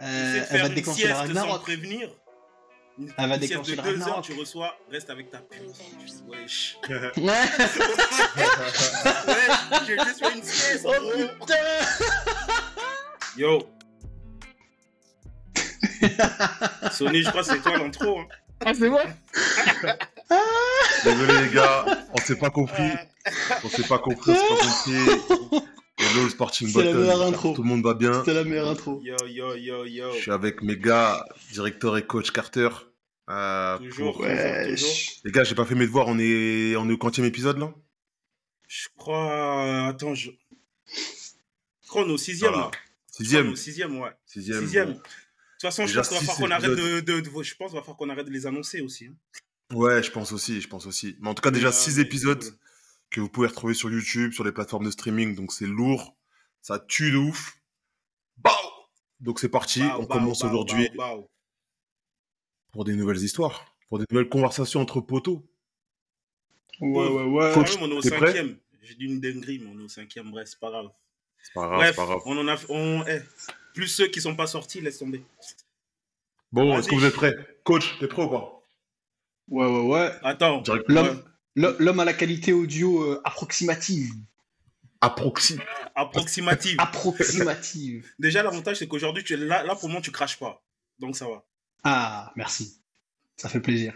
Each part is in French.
Euh, elle va déclencher la Ragnarok. prévenir. Elle va déclencher la Ragnarok. Heures, tu reçois, reste avec ta puce. Wesh. ouais, j'ai juste fait une sieste. Oh putain Yo. Sony, je crois que c'est toi l'intro. Hein. Ah, c'est moi Désolé les gars, on s'est pas compris. On s'est pas compris, on s'est pas compris. Hello, Sporting C'est la meilleure intro. Tout le monde va bien. C'était la meilleure intro. Yo, yo, yo, yo. Je suis avec mes gars, directeur et coach Carter. Euh, toujours, ouais. toujours, Les gars, j'ai pas fait mes devoirs. On est, on est au quantième épisode là? Je crois. Attends, je. Je crois qu'on est au sixième là. Sixième. Au sixième, ouais. Sixième. Sixième. De toute façon, je pense qu'il va falloir qu'on arrête de, de, Je pense qu'il va falloir qu'on arrête de les annoncer aussi. Hein. Ouais, je pense aussi, je pense aussi. Mais en tout cas, déjà 6 épisodes que vous pouvez retrouver sur YouTube, sur les plateformes de streaming. Donc c'est lourd, ça tue de ouf. Bah donc c'est parti, on commence aujourd'hui pour des nouvelles histoires, pour des nouvelles conversations entre poteaux. Ouais, ouais, ouais. on est au cinquième. J'ai dit une dinguerie, mais on est au cinquième. Bref, c'est pas grave. C'est pas grave, Bref, pas grave. on en a, on, eh, plus ceux qui sont pas sortis, laisse tomber. Bon, est-ce que vous êtes prêts? Coach, t'es prêt ou pas? Ouais, ouais, ouais. Attends. L'homme a la qualité audio euh, approximative. Approxi... Approximative. Approximative. Déjà, l'avantage, c'est qu'aujourd'hui, tu là, là, pour moi, tu craches pas. Donc, ça va. Ah, merci. Ça fait plaisir.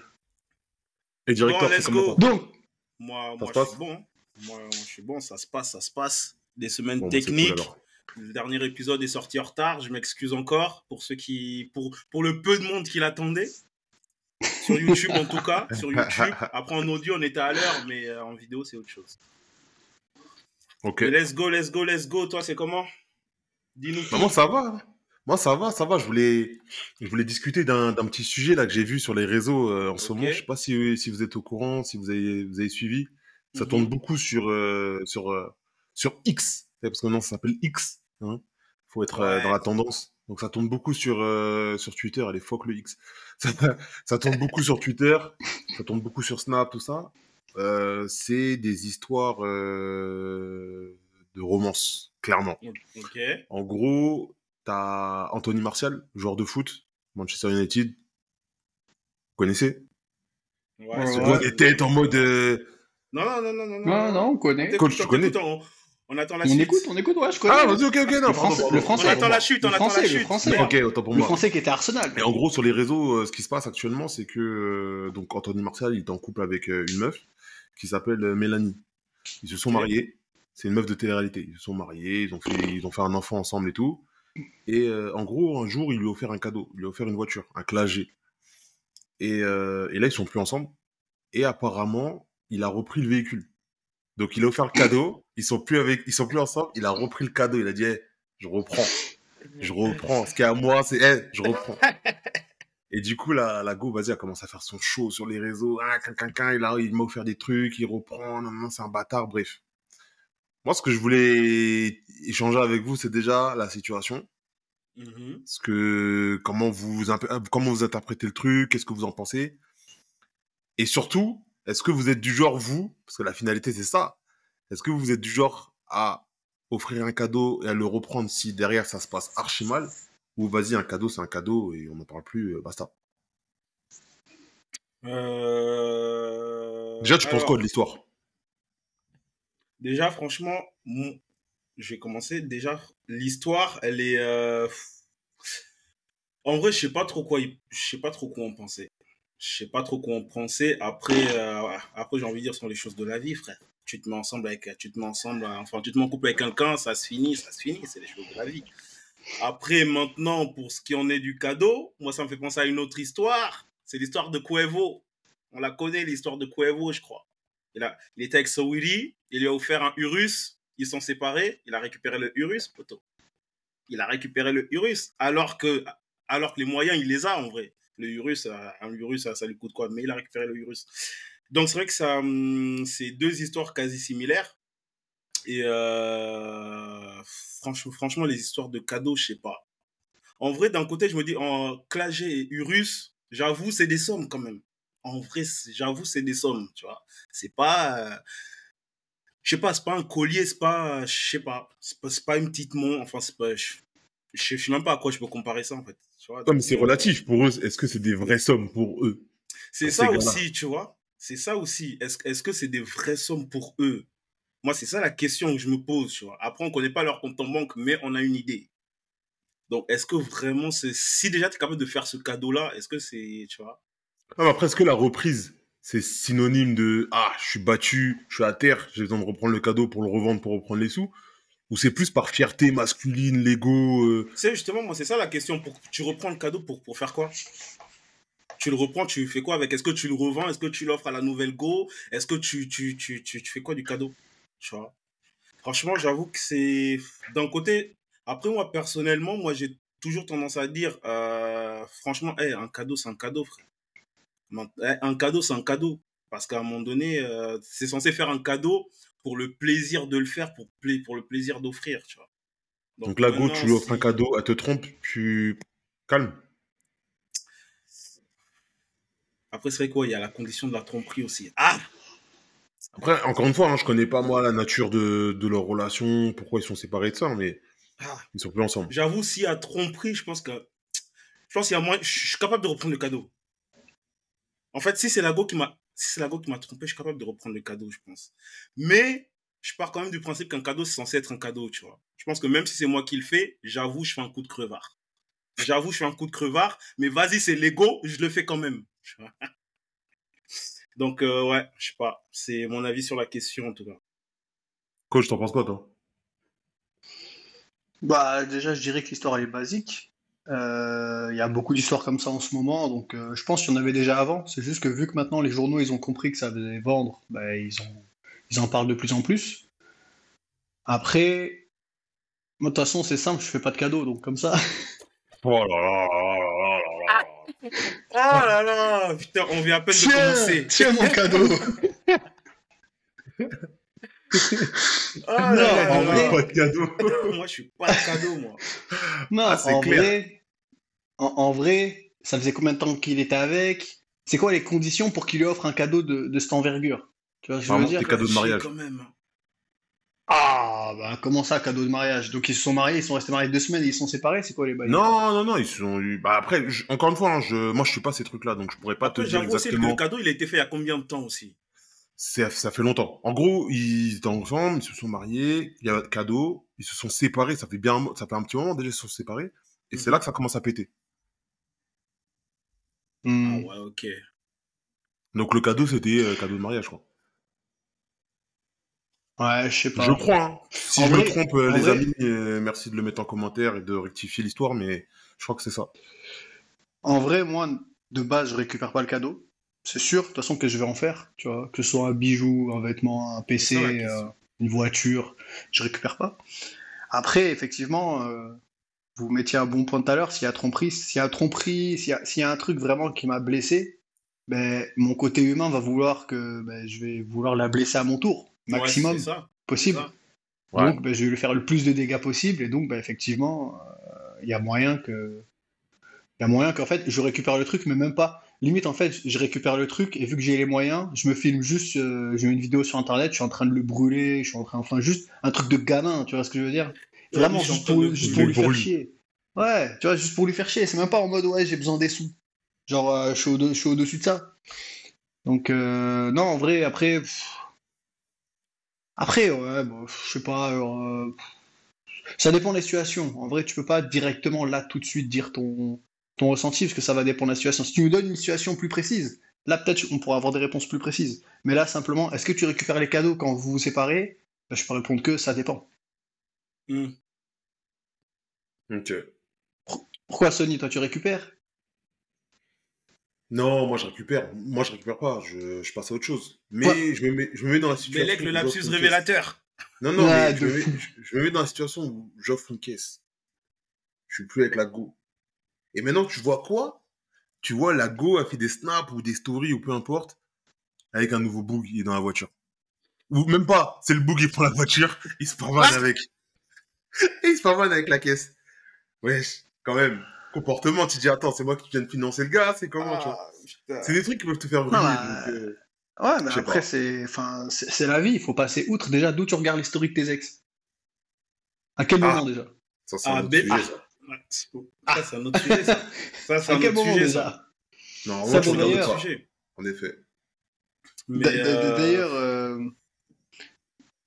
Et directeur, bon, let's go. Donc, moi, moi je suis bon. Moi, je suis bon. Ça se passe, ça se passe. Des semaines bah, techniques. le dernier épisode est sorti en retard. Je m'excuse encore pour ceux qui, pour, pour le peu de monde qui l'attendait. Sur YouTube, en tout cas. Sur YouTube. Après, en audio, on était à l'heure, mais euh, en vidéo, c'est autre chose. Ok. let's go, let's go, let's go. Toi, c'est comment? Dis-nous. Bah, moi, ça va. Moi, ça va, ça va. Je voulais, je voulais discuter d'un petit sujet là que j'ai vu sur les réseaux euh, en ce moment. Je sais pas si, si, vous êtes au courant, si vous avez, vous avez suivi. Ça mhm. tourne beaucoup sur, euh, sur, sur X. Parce que maintenant, ça s'appelle X. Il hein. faut être dans la tendance. Donc ça tourne beaucoup sur, euh, sur Twitter, allez, fuck le X. Ça, tourne beaucoup sur Twitter, ça tourne beaucoup sur Snap, tout ça. Euh, c'est des histoires euh, de romance, clairement. En gros, t'as Anthony Martial, joueur de foot, Manchester United. Vous connaissez? Ouais, ouais. était en mode... Non, non, non, non, non. Non, non, on connaît. Coach, tu connais on attend la on suite. écoute, on écoute, ouais, je connais. Ah, vas-y, ok, ok, non. Le français, le français, on attend la chute, on attend la chute. Le français, ok, autant pour le moi. français qui était Arsenal. Et en gros, sur les réseaux, euh, ce qui se passe actuellement, c'est que euh, donc Anthony Martial, il est en couple avec euh, une meuf qui s'appelle Mélanie. Ils se sont mariés. C'est une meuf de télé-réalité. Ils se sont mariés, ils ont fait, ils ont fait un enfant ensemble et tout. Et en gros, un jour, il lui a offert un cadeau. Il lui a offert une voiture, un clagé. Et, et là, ils sont plus ensemble. Et apparemment, il a repris le véhicule. Donc il a offert le cadeau, ils sont plus avec, ils sont plus ensemble, il a repris le cadeau, il a dit je reprends, je reprends, ce qui est à moi c'est je reprends. Et du coup la, la go vas-y a commencé à faire son show sur les réseaux, ah, quelqu'un il a, il m'a offert des trucs, il reprend, non non c'est un bâtard, bref. Moi ce que je voulais échanger avec vous c'est déjà la situation. Mm-hmm. Ce que comment vous comment vous interprétez le truc, qu'est-ce que vous en pensez? Et surtout est-ce que vous êtes du genre, vous, parce que la finalité c'est ça, est-ce que vous êtes du genre à offrir un cadeau et à le reprendre si derrière ça se passe archi mal Ou vas-y, un cadeau c'est un cadeau et on n'en parle plus, euh, basta euh... Déjà, tu penses quoi de l'histoire? Déjà, franchement, je vais commencer. Déjà, l'histoire, elle est. Euh, en vrai, je sais pas trop quoi, je sais pas trop quoi en penser je sais pas trop quoi en penser. Après, euh, après j'ai envie de dire, ce sont les choses de la vie, frère. Tu te mets ensemble avec, tu te mets ensemble, enfin, tu te mets en couple avec quelqu'un, ça se finit, ça se finit, c'est les choses de la vie. Après, maintenant, pour ce qui en est du cadeau, moi, ça me fait penser à une autre histoire. C'est l'histoire de Cuevo. On la connaît, l'histoire de Cuevo, je crois. Il, a, il était avec il lui a offert un Urus, ils sont séparés, il a récupéré le Urus, poteau. Il a récupéré le Urus, alors que, alors que les moyens, il les a en vrai le Urus, un Urus, ça, ça lui coûte quoi? Mais il a récupéré le Urus. Donc c'est vrai que ça, hum, c'est deux histoires quasi similaires. Et euh, franchement, franchement, les histoires de cadeaux, je sais pas. En vrai, d'un côté, je me dis, en Clagé et Urus, j'avoue, c'est des sommes quand même. En vrai, j'avoue, c'est des sommes, tu vois. C'est pas, euh, je sais pas, c'est pas un collier, c'est pas, je sais pas, c'est pas, pas, une petite montre, enfin, c'est pas, je sais même pas à quoi je peux comparer ça en fait. Tu vois, Non, mais c'est euh, relatif pour eux. Est-ce que c'est des vraies sommes pour eux? C'est ça aussi, tu vois. C'est ça aussi. Est-ce que c'est des vraies sommes pour eux? Moi, c'est ça la question que je me pose, tu vois. Après, on connaît pas leur compte en banque, mais on a une idée. Donc, est-ce que vraiment, c'est si déjà tu es capable de faire ce cadeau-là, est-ce que c'est, tu vois? Mais après, est-ce que la reprise, c'est synonyme de Ah, je suis battu, je suis à terre, j'ai besoin de reprendre le cadeau pour le revendre, pour reprendre les sous? Ou c'est plus par fierté masculine, l'ego euh, Tu sais, justement, moi, c'est ça la question. Pour, tu reprends le cadeau pour, pour faire quoi? Tu le reprends, tu fais quoi avec? Est-ce que tu le revends? Est-ce que tu l'offres à la nouvelle Go? Est-ce que tu, tu, tu, tu, tu fais quoi du cadeau? Tu vois? Franchement, j'avoue que c'est. D'un côté, après, moi, personnellement, moi, j'ai toujours tendance à dire, euh, franchement, hey, un cadeau, c'est un cadeau, frère. Un cadeau, c'est un cadeau. Parce qu'à un moment donné, euh, c'est censé faire un cadeau pour le plaisir de le faire, pour, pla- pour le plaisir d'offrir, tu vois. Donc là, go, tu lui offres un cadeau, elle te trompe, tu calme. Après, c'est vrai quoi, il y a la condition de la tromperie aussi. Ah Après, encore une fois, hein, je connais pas moi la nature de, de leur relation, pourquoi ils sont séparés de ça, mais Ah. ils sont plus ensemble. J'avoue, s'il y a tromperie, je pense que. Je pense qu'il y a moins. Je suis capable de reprendre le cadeau. En fait, si c'est la go qui m'a. Si c'est la go qui m'a trompé, je suis capable de reprendre le cadeau, je pense. Mais je pars quand même du principe qu'un cadeau, c'est censé être un cadeau, tu vois. Je pense que même si c'est moi qui le fais, j'avoue, je fais un coup de crevard. J'avoue, je fais un coup de crevard, mais vas-y, c'est l'ego, je le fais quand même. Tu vois. Donc, euh, ouais, je sais pas. C'est mon avis sur la question, en tout cas. Coach, t'en penses quoi, toi? Bah, déjà, je dirais que l'histoire elle est basique. Euh, Il y a beaucoup d'histoires comme ça en ce moment, donc euh, je pense qu'il y en avait déjà avant. C'est juste que vu que maintenant les journaux ils ont compris que ça faisait vendre, bah, ils ont, ils en parlent de plus en plus. Après, moi de toute façon c'est simple, je fais pas de cadeaux, donc comme ça. Oh là là là là là là Oh là là Putain, on vient à peine de commencer. tiens mon cadeau. Oh là Non, là en là vrai- là. Pas de cadeau. moi, je suis pas de cadeau, moi. Non, Ah, c'est en clair. vrai, en, en vrai, ça faisait combien de temps qu'il était avec? C'est quoi les conditions pour qu'il lui offre un cadeau de, de cette envergure? Tu vois ce que je veux dire? c'est cadeau de mariage. Quand même. Ah, bah comment ça, cadeau de mariage? Donc ils se sont mariés, ils sont restés mariés deux semaines et ils sont séparés, c'est quoi les bails? Non, non, non, ils sont. Bah après, je- encore une fois, hein, je... moi je suis pas ces trucs-là, donc je pourrais pas te Après, dire j'avoue aussi que le cadeau, il a été fait il y a combien de temps aussi? C'est- Ça fait longtemps. En gros, ils étaient ensemble, ils se sont mariés, il y a de cadeau, ils se sont séparés, ça fait bien, un mo- ça fait un petit moment déjà, ils se sont séparés, et c'est Mhm. là que ça commence à péter. Hmm. Ah ouais, ok. Donc le cadeau, c'était euh, cadeau de mariage, quoi. Ouais, je sais pas. Je crois. hein. Si En je vrai- me trompe, euh, les vrai- amis, euh, merci de le mettre en commentaire et de rectifier l'histoire, mais je crois que c'est ça. En vrai, moi, de base, je récupère pas le cadeau. C'est sûr, de toute façon, que je vais en faire, tu vois, que ce soit un bijou, un vêtement, un PC, euh, une voiture, je récupère pas. Après, effectivement, euh, vous mettiez un bon point tout à l'heure, s'il y a tromperie, s'il y a tromperie, s'il y a, s'il y a un truc vraiment qui m'a blessé, ben, mon côté humain va vouloir que ben, je vais vouloir la blesser à mon tour, maximum ça. possible. Ouais. Donc, ben, je vais lui faire le plus de dégâts possible, et donc, ben, effectivement, euh, il y a moyen que. Il y a moyen qu'en fait, je récupère le truc, mais même pas. Limite, en fait, je récupère le truc, et vu que j'ai les moyens, je me filme juste. euh, j'ai une vidéo sur internet, je suis en train de le brûler, je suis en train. Enfin, juste un truc de gamin, tu vois ce que je veux dire? Vraiment, juste pour, juste lui faire lui. chier. Ouais, tu vois, juste pour lui faire chier. C'est même pas en mode, ouais, j'ai besoin des sous. Genre, euh, je suis au-dessus de ça. Donc, euh, non, en vrai, après. pff, Après, ouais, bon, je sais pas. euh, Ça dépend des situations. En vrai, tu peux pas directement là tout de suite dire ton, ton ressenti parce que ça va dépendre de la situation. Si tu nous donnes une situation plus précise, là peut-être on pourra avoir des réponses plus précises. Mais là, simplement, est-ce que tu récupères les cadeaux quand vous vous séparez? Ben, je peux répondre que ça dépend. Hmm. Ok. Pourquoi Sony, toi tu récupères? Non, moi je récupère. Moi je récupère pas. Je, je passe à autre chose. Mais je, me mets, je me mets dans la situation. Bellec, le où lapsus révélateur. Non, non, Ouais, mais je me, mets, fou. je- je me mets dans la situation où j'offre une caisse. Je suis plus avec la Go. Et maintenant, tu vois quoi? Tu vois, la Go a fait des snaps ou des stories ou peu importe, avec un nouveau boog, il est dans la voiture. Ou même pas, c'est le boog, il prend la voiture, il se pavane avec. Et il se pavane avec la caisse. Wesh, quand même. Comportement, tu te dis, attends, c'est moi qui viens de financer le gars, c'est comment, tu vois Ah. C'est des trucs qui peuvent te faire briller. bah, donc, euh, Ouais, mais après, c'est enfin, c'est c'est la vie, il faut passer outre. Déjà, d'où tu regardes l'historique de tes ex? À quel Ah. moment déjà? ça, c'est Ah, un autre sujet, ça. C'est. Ça, un autre sujet, ça. Ça, c'est À un quel autre moment sujet, déjà? ça. Non, Ça, moi, bon, je C'est un regarde d'ailleurs- autre pas. sujet. En effet. Euh, D'ailleurs, euh,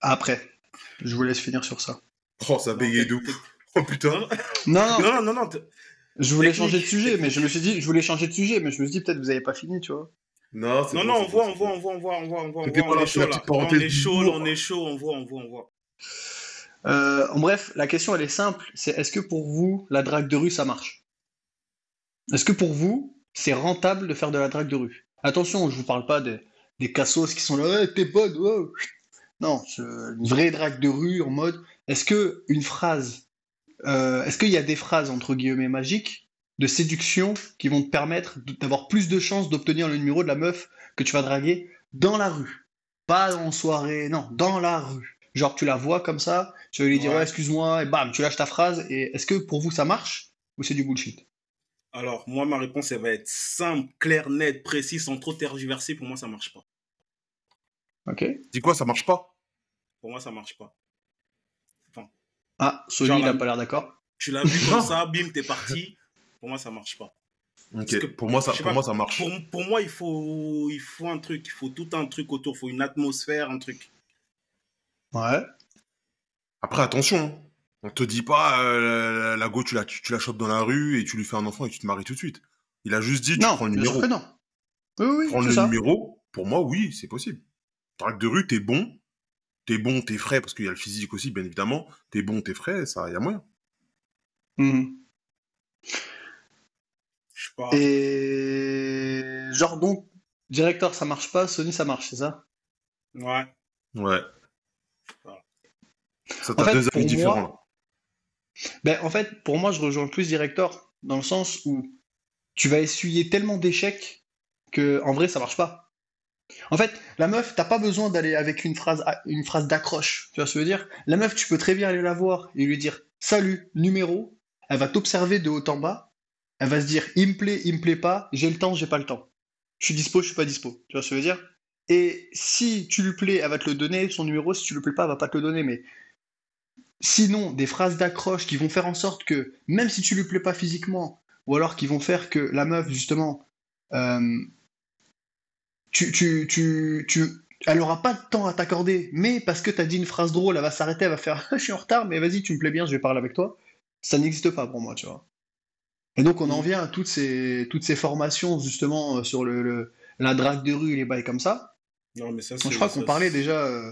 après, je vous laisse finir sur ça. Oh, ça bégayé de ouf. Oh putain. Non, Non, non, non, je voulais technique, changer de sujet, mais je me suis dit, je voulais changer de sujet, mais je me suis dit peut-être que vous n'avez pas fini, tu vois. Non, non, bon, non, c'est on voit, on voit, on voit, on voit, on voit, on voit, on voit, on est chaud là. On est chaud, on est chaud, on voit, on voit, on voit. Euh, en bref, la question elle est simple, c'est est-ce que pour vous la drague de rue ça marche? Est-ce que pour vous c'est rentable de faire de la drague de rue? Attention, je vous parle pas des, des cassos qui sont là, ouais, t'es bonne, ouais. Non, c'est une vraie drague de rue en mode, est-ce que une phrase, euh, est-ce qu'il y a des phrases entre guillemets magiques de séduction qui vont te permettre d'avoir plus de chances d'obtenir le numéro de la meuf que tu vas draguer dans la rue? Pas en soirée, non, dans la rue. Genre tu la vois comme ça, tu vas lui dire Ouais. ouais, excuse-moi, et bam, tu lâches ta phrase, et est-ce que pour vous ça marche ou c'est du bullshit? Alors, moi, ma réponse, elle va être simple, claire, nette, précise, sans trop tergiverser. Pour moi, ça marche pas. Ok Dis quoi, ça marche pas? Pour moi, ça marche pas. Ah, Sony Genre il a la- pas l'air d'accord. Tu l'as vu comme ça, bim, t'es parti. Pour moi, ça marche pas. Ok, Parce que- pour moi, ça, pour pas, moi, ça marche. Pour, pour moi, il faut, il faut un truc, il faut tout un truc autour, il faut une atmosphère, un truc. Ouais. Après, attention, on te dit pas euh, la, la go, tu la, tu, tu la chopes dans la rue et tu lui fais un enfant et tu te maries tout de suite. Il a juste dit, tu non, prends le numéro. non. Oui, oui, Prends le ça. numéro, pour moi, oui, c'est possible. Drague de rue, t'es bon, t'es bon, t'es frais, parce qu'il y a le physique aussi, bien évidemment. T'es bon, t'es frais, ça, y a moyen. Je sais pas. Et genre donc, directeur ça marche pas, Sony ça marche, c'est ça? Ouais. Ouais. Voilà. Ça, En t'as fait, deux pour avis différents. moi- Ben, en fait, pour moi, je rejoins plus Director dans le sens où tu vas essuyer tellement d'échecs que en vrai, ça marche pas. En fait, la meuf, t'as pas besoin d'aller avec une phrase, une phrase d'accroche. Tu vois ce que je veux dire? La meuf, tu peux très bien aller la voir et lui dire Salut, numéro. Elle va t'observer de haut en bas. Elle va se dire Il me plaît, il me plaît pas. J'ai le temps, j'ai pas le temps. Je suis dispo, je suis pas dispo. Tu vois ce que je veux dire? Et si tu lui plais, elle va te le donner, son numéro. Si tu lui plais pas, elle va pas te le donner. Mais Sinon, des phrases d'accroche qui vont faire en sorte que, même si tu lui plais pas physiquement, ou alors qui vont faire que la meuf, justement, euh, tu, tu, tu, tu, elle aura pas de temps à t'accorder, mais parce que tu as dit une phrase drôle, elle va s'arrêter, elle va faire Je suis en retard, mais vas-y, tu me plais bien, je vais parler avec toi. Ça n'existe pas pour moi, tu vois. Et donc, on en vient à toutes ces, toutes ces formations, justement, euh, sur le, le- la drague de rue et les bails comme ça. Non, mais ça, je crois qu'on parlait déjà. euh,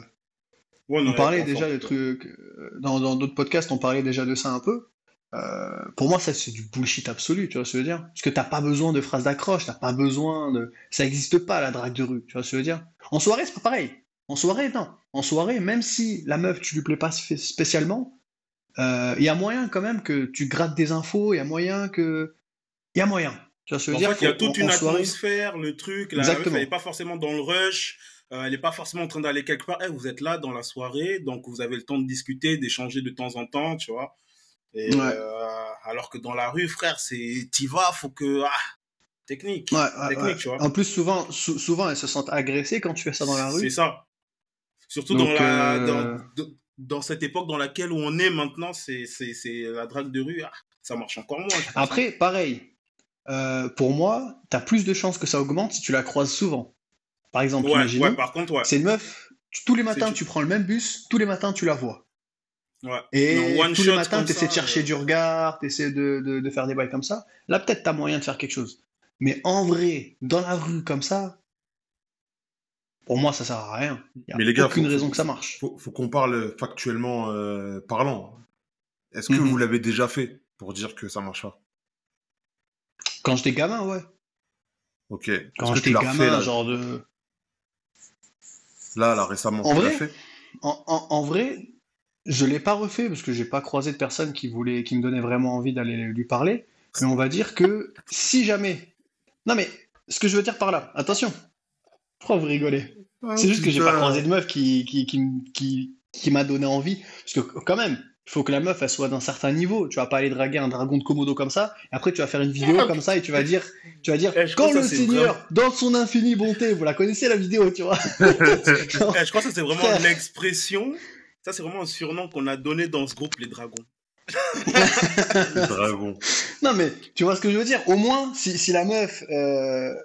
Ouais, on parlait déjà de trucs. euh, dans d'autres podcasts, on parlait déjà de ça un peu. Euh, pour moi, ça, c'est du bullshit absolu, tu vois ce que je veux dire? Parce que t'as pas besoin de phrases d'accroche, t'as pas besoin de. Ça n'existe pas, la drague de rue, tu vois ce que je veux dire? En soirée, c'est pas pareil. En soirée, non. En soirée, même si la meuf, tu lui plais pas spé- spécialement, il y a moyen quand même que tu grattes des infos, il y a moyen que. Il y a moyen. Tu vois ce que je veux En dire? il y a toute en- une en soirée- atmosphère, le truc. La meuf, Exactement. elle n'est pas forcément dans le rush. euh, elle n'est pas forcément en train d'aller quelque part. Eh, vous êtes là dans la soirée, donc vous avez le temps de discuter, d'échanger de temps en temps, tu vois. Et, Ouais. euh, alors que dans la rue, frère, c'est t'y vas, faut que ah, technique, Ouais, technique, tu vois. En plus, souvent, sou- souvent, elles se sentent agressées quand tu fais ça dans la C'est rue. ça. Surtout Donc, dans, la, euh, dans, dans- dans cette époque dans laquelle on est maintenant, c'est c'est- c'est la drague de rue. ah, ça marche encore moins. pense. Après, pareil, euh, pour moi, t'as plus de chances que ça augmente si tu la croises souvent. Par exemple, ouais, imaginons, ouais, par contre, ouais. c'est une meuf, tu- tous les matins C'est- tu prends le même bus, tous les matins tu la vois. Ouais. Et one tous les matins tu essaies ça, de chercher euh, du regard, tu essaies de, de- de faire des bails comme ça. Là, peut-être t'as moyen de faire quelque chose. Mais en vrai, dans la rue comme ça, pour moi, ça sert à rien. Il n'y a Mais les gars, aucune faut- raison faut- que ça marche. Faut, faut qu'on parle factuellement euh, parlant. Est-ce que Mhm. vous l'avez déjà fait pour dire que ça marche pas? Quand j'étais gamin, ouais. Ok. Quand tu j'étais l'as gamin, refait là, genre de. là, là, récemment En tu l'as vrai fait? En, en- en vrai, je l'ai pas refait parce que j'ai pas croisé de personne qui voulait, qui me donnait vraiment envie d'aller lui parler. Mais on va dire que si jamais. Non mais, ce que je veux dire par là, attention. Pourquoi vous rigolez? C'est juste que j'ai pas croisé de meuf qui, qui, qui, qui, qui m'a donné envie. Parce que quand même, il faut que la meuf elle soit d'un certain niveau. Tu vas pas aller draguer un dragon de Komodo comme ça. Et après tu vas faire une vidéo comme ça et tu vas dire, tu vas dire, Eh, quand le Seigneur, dans son infinie bonté, vous la connaissez la vidéo, tu vois. Eh, je crois que c'est vraiment l'expression. Ça, c'est vraiment un surnom qu'on a donné dans ce groupe, les dragons. Dragon. Non, mais tu vois ce que je veux dire? Au moins, si, si la meuf, euh,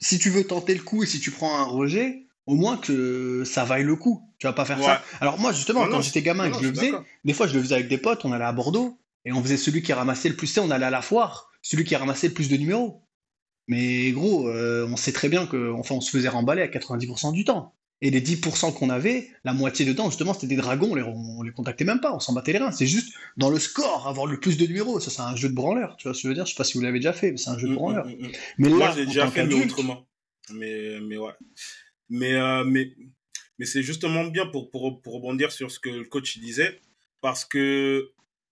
si tu veux tenter le coup et si tu prends un rejet, au moins que ça vaille le coup. Tu vas pas faire Ouais. ça. Alors moi, justement, Non, quand j'étais gamin non, et que je le faisais, des fois je le faisais avec des potes, on allait à Bordeaux et on faisait celui qui ramassait le plus, on allait à la foire, celui qui ramassait le plus de numéros. Mais gros, euh, on sait très bien que, enfin, on se faisait remballer à 90% du temps. Et les 10% qu'on avait, la moitié de temps, justement, c'était des dragons, on les, on les contactait même pas, on s'en battait les reins. C'est juste dans le score, avoir le plus de numéros. Ça, c'est un jeu de branleur, tu vois ce que je veux dire? Je sais pas si vous l'avez déjà fait, mais c'est un jeu de Mm, branleur. mm, mm, mm. Mais Moi, là, j'ai en déjà fait, mais autrement. Mais, mais ouais. Mais, euh, mais, mais c'est justement bien pour, pour, pour rebondir sur ce que le coach disait, parce que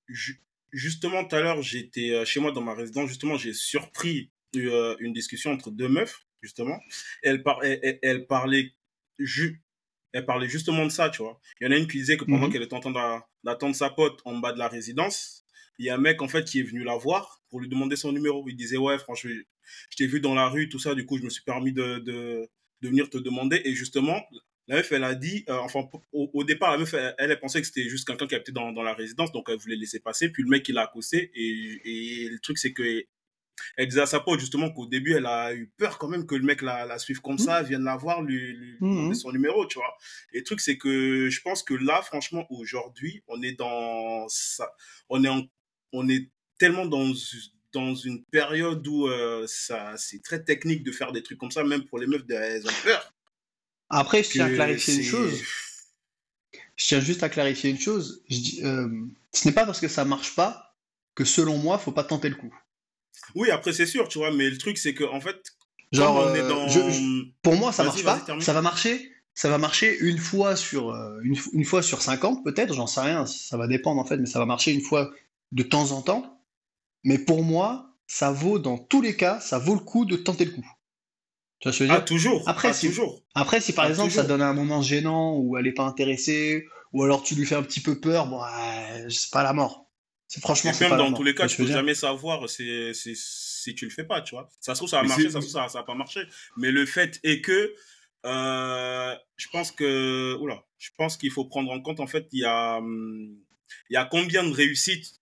ju- justement, tout à l'heure, j'étais euh, chez moi dans ma résidence, justement, j'ai surpris euh, une discussion entre deux meufs, justement. Elle, par, elle, elle- elle parlait ju- elle parlait justement de ça, tu vois. Il y en a une qui disait que pendant Mhm. qu'elle était en train d'a- d'attendre sa pote en bas de la résidence, il y a un mec, en fait, qui est venu la voir pour lui demander son numéro. Il disait, ouais, franchement, je t'ai vu dans la rue, tout ça, du coup, je me suis permis de, de, de venir te demander. Et justement, la meuf, elle a dit, euh, enfin, au, au départ, la meuf, elle, elle, elle pensait que c'était juste quelqu'un qui habitait dans, dans la résidence, donc elle voulait laisser passer. Puis le mec, il l'a accosté. Et, et le truc, c'est que elle disait à sa pote, justement, qu'au début, elle a eu peur quand même que le mec la, la suive comme ça, vienne la voir, lui, lui Mhm. demander son numéro, tu vois. Et le truc, c'est que je pense que là, franchement, aujourd'hui, on est dans ça, on est en- on est tellement dans dans une période où euh, ça c'est très technique de faire des trucs comme ça même pour les meufs elles ont peur Après, je tiens à clarifier une chose. Je tiens juste à clarifier une chose. Je dis, euh, ce n'est pas parce que ça marche pas que selon moi, faut pas tenter le coup. Oui après c'est sûr tu vois mais le truc c'est que en fait Genre, on est euh, dans je- je- pour moi, ça marche pas. Ça va marcher. Ça va marcher une fois sur euh, une, une fois sur 50 peut-être. J'en sais rien. Ça va dépendre en fait, mais ça va marcher une fois de temps en temps. Mais pour moi, ça vaut dans tous les cas, ça vaut le coup de tenter le coup. Tu vois ce que je veux ah dire? toujours Après, ah, si- toujours Après, si par Ah, exemple ça donne un moment gênant où elle est pas intéressée, ou alors tu lui fais un petit peu peur, bon, euh, c'est pas la mort. C'est franchement, c'est même pas dans tous les cas Tu tu peux jamais savoir c'est c'est si tu le fais pas tu vois. Ça se trouve ça Mais marcher c'est- ça se trouve ça, ça va pas marcher mais le fait est que euh, je pense que oula je pense qu'il faut prendre en compte en fait il y a hum, il y a combien de réussites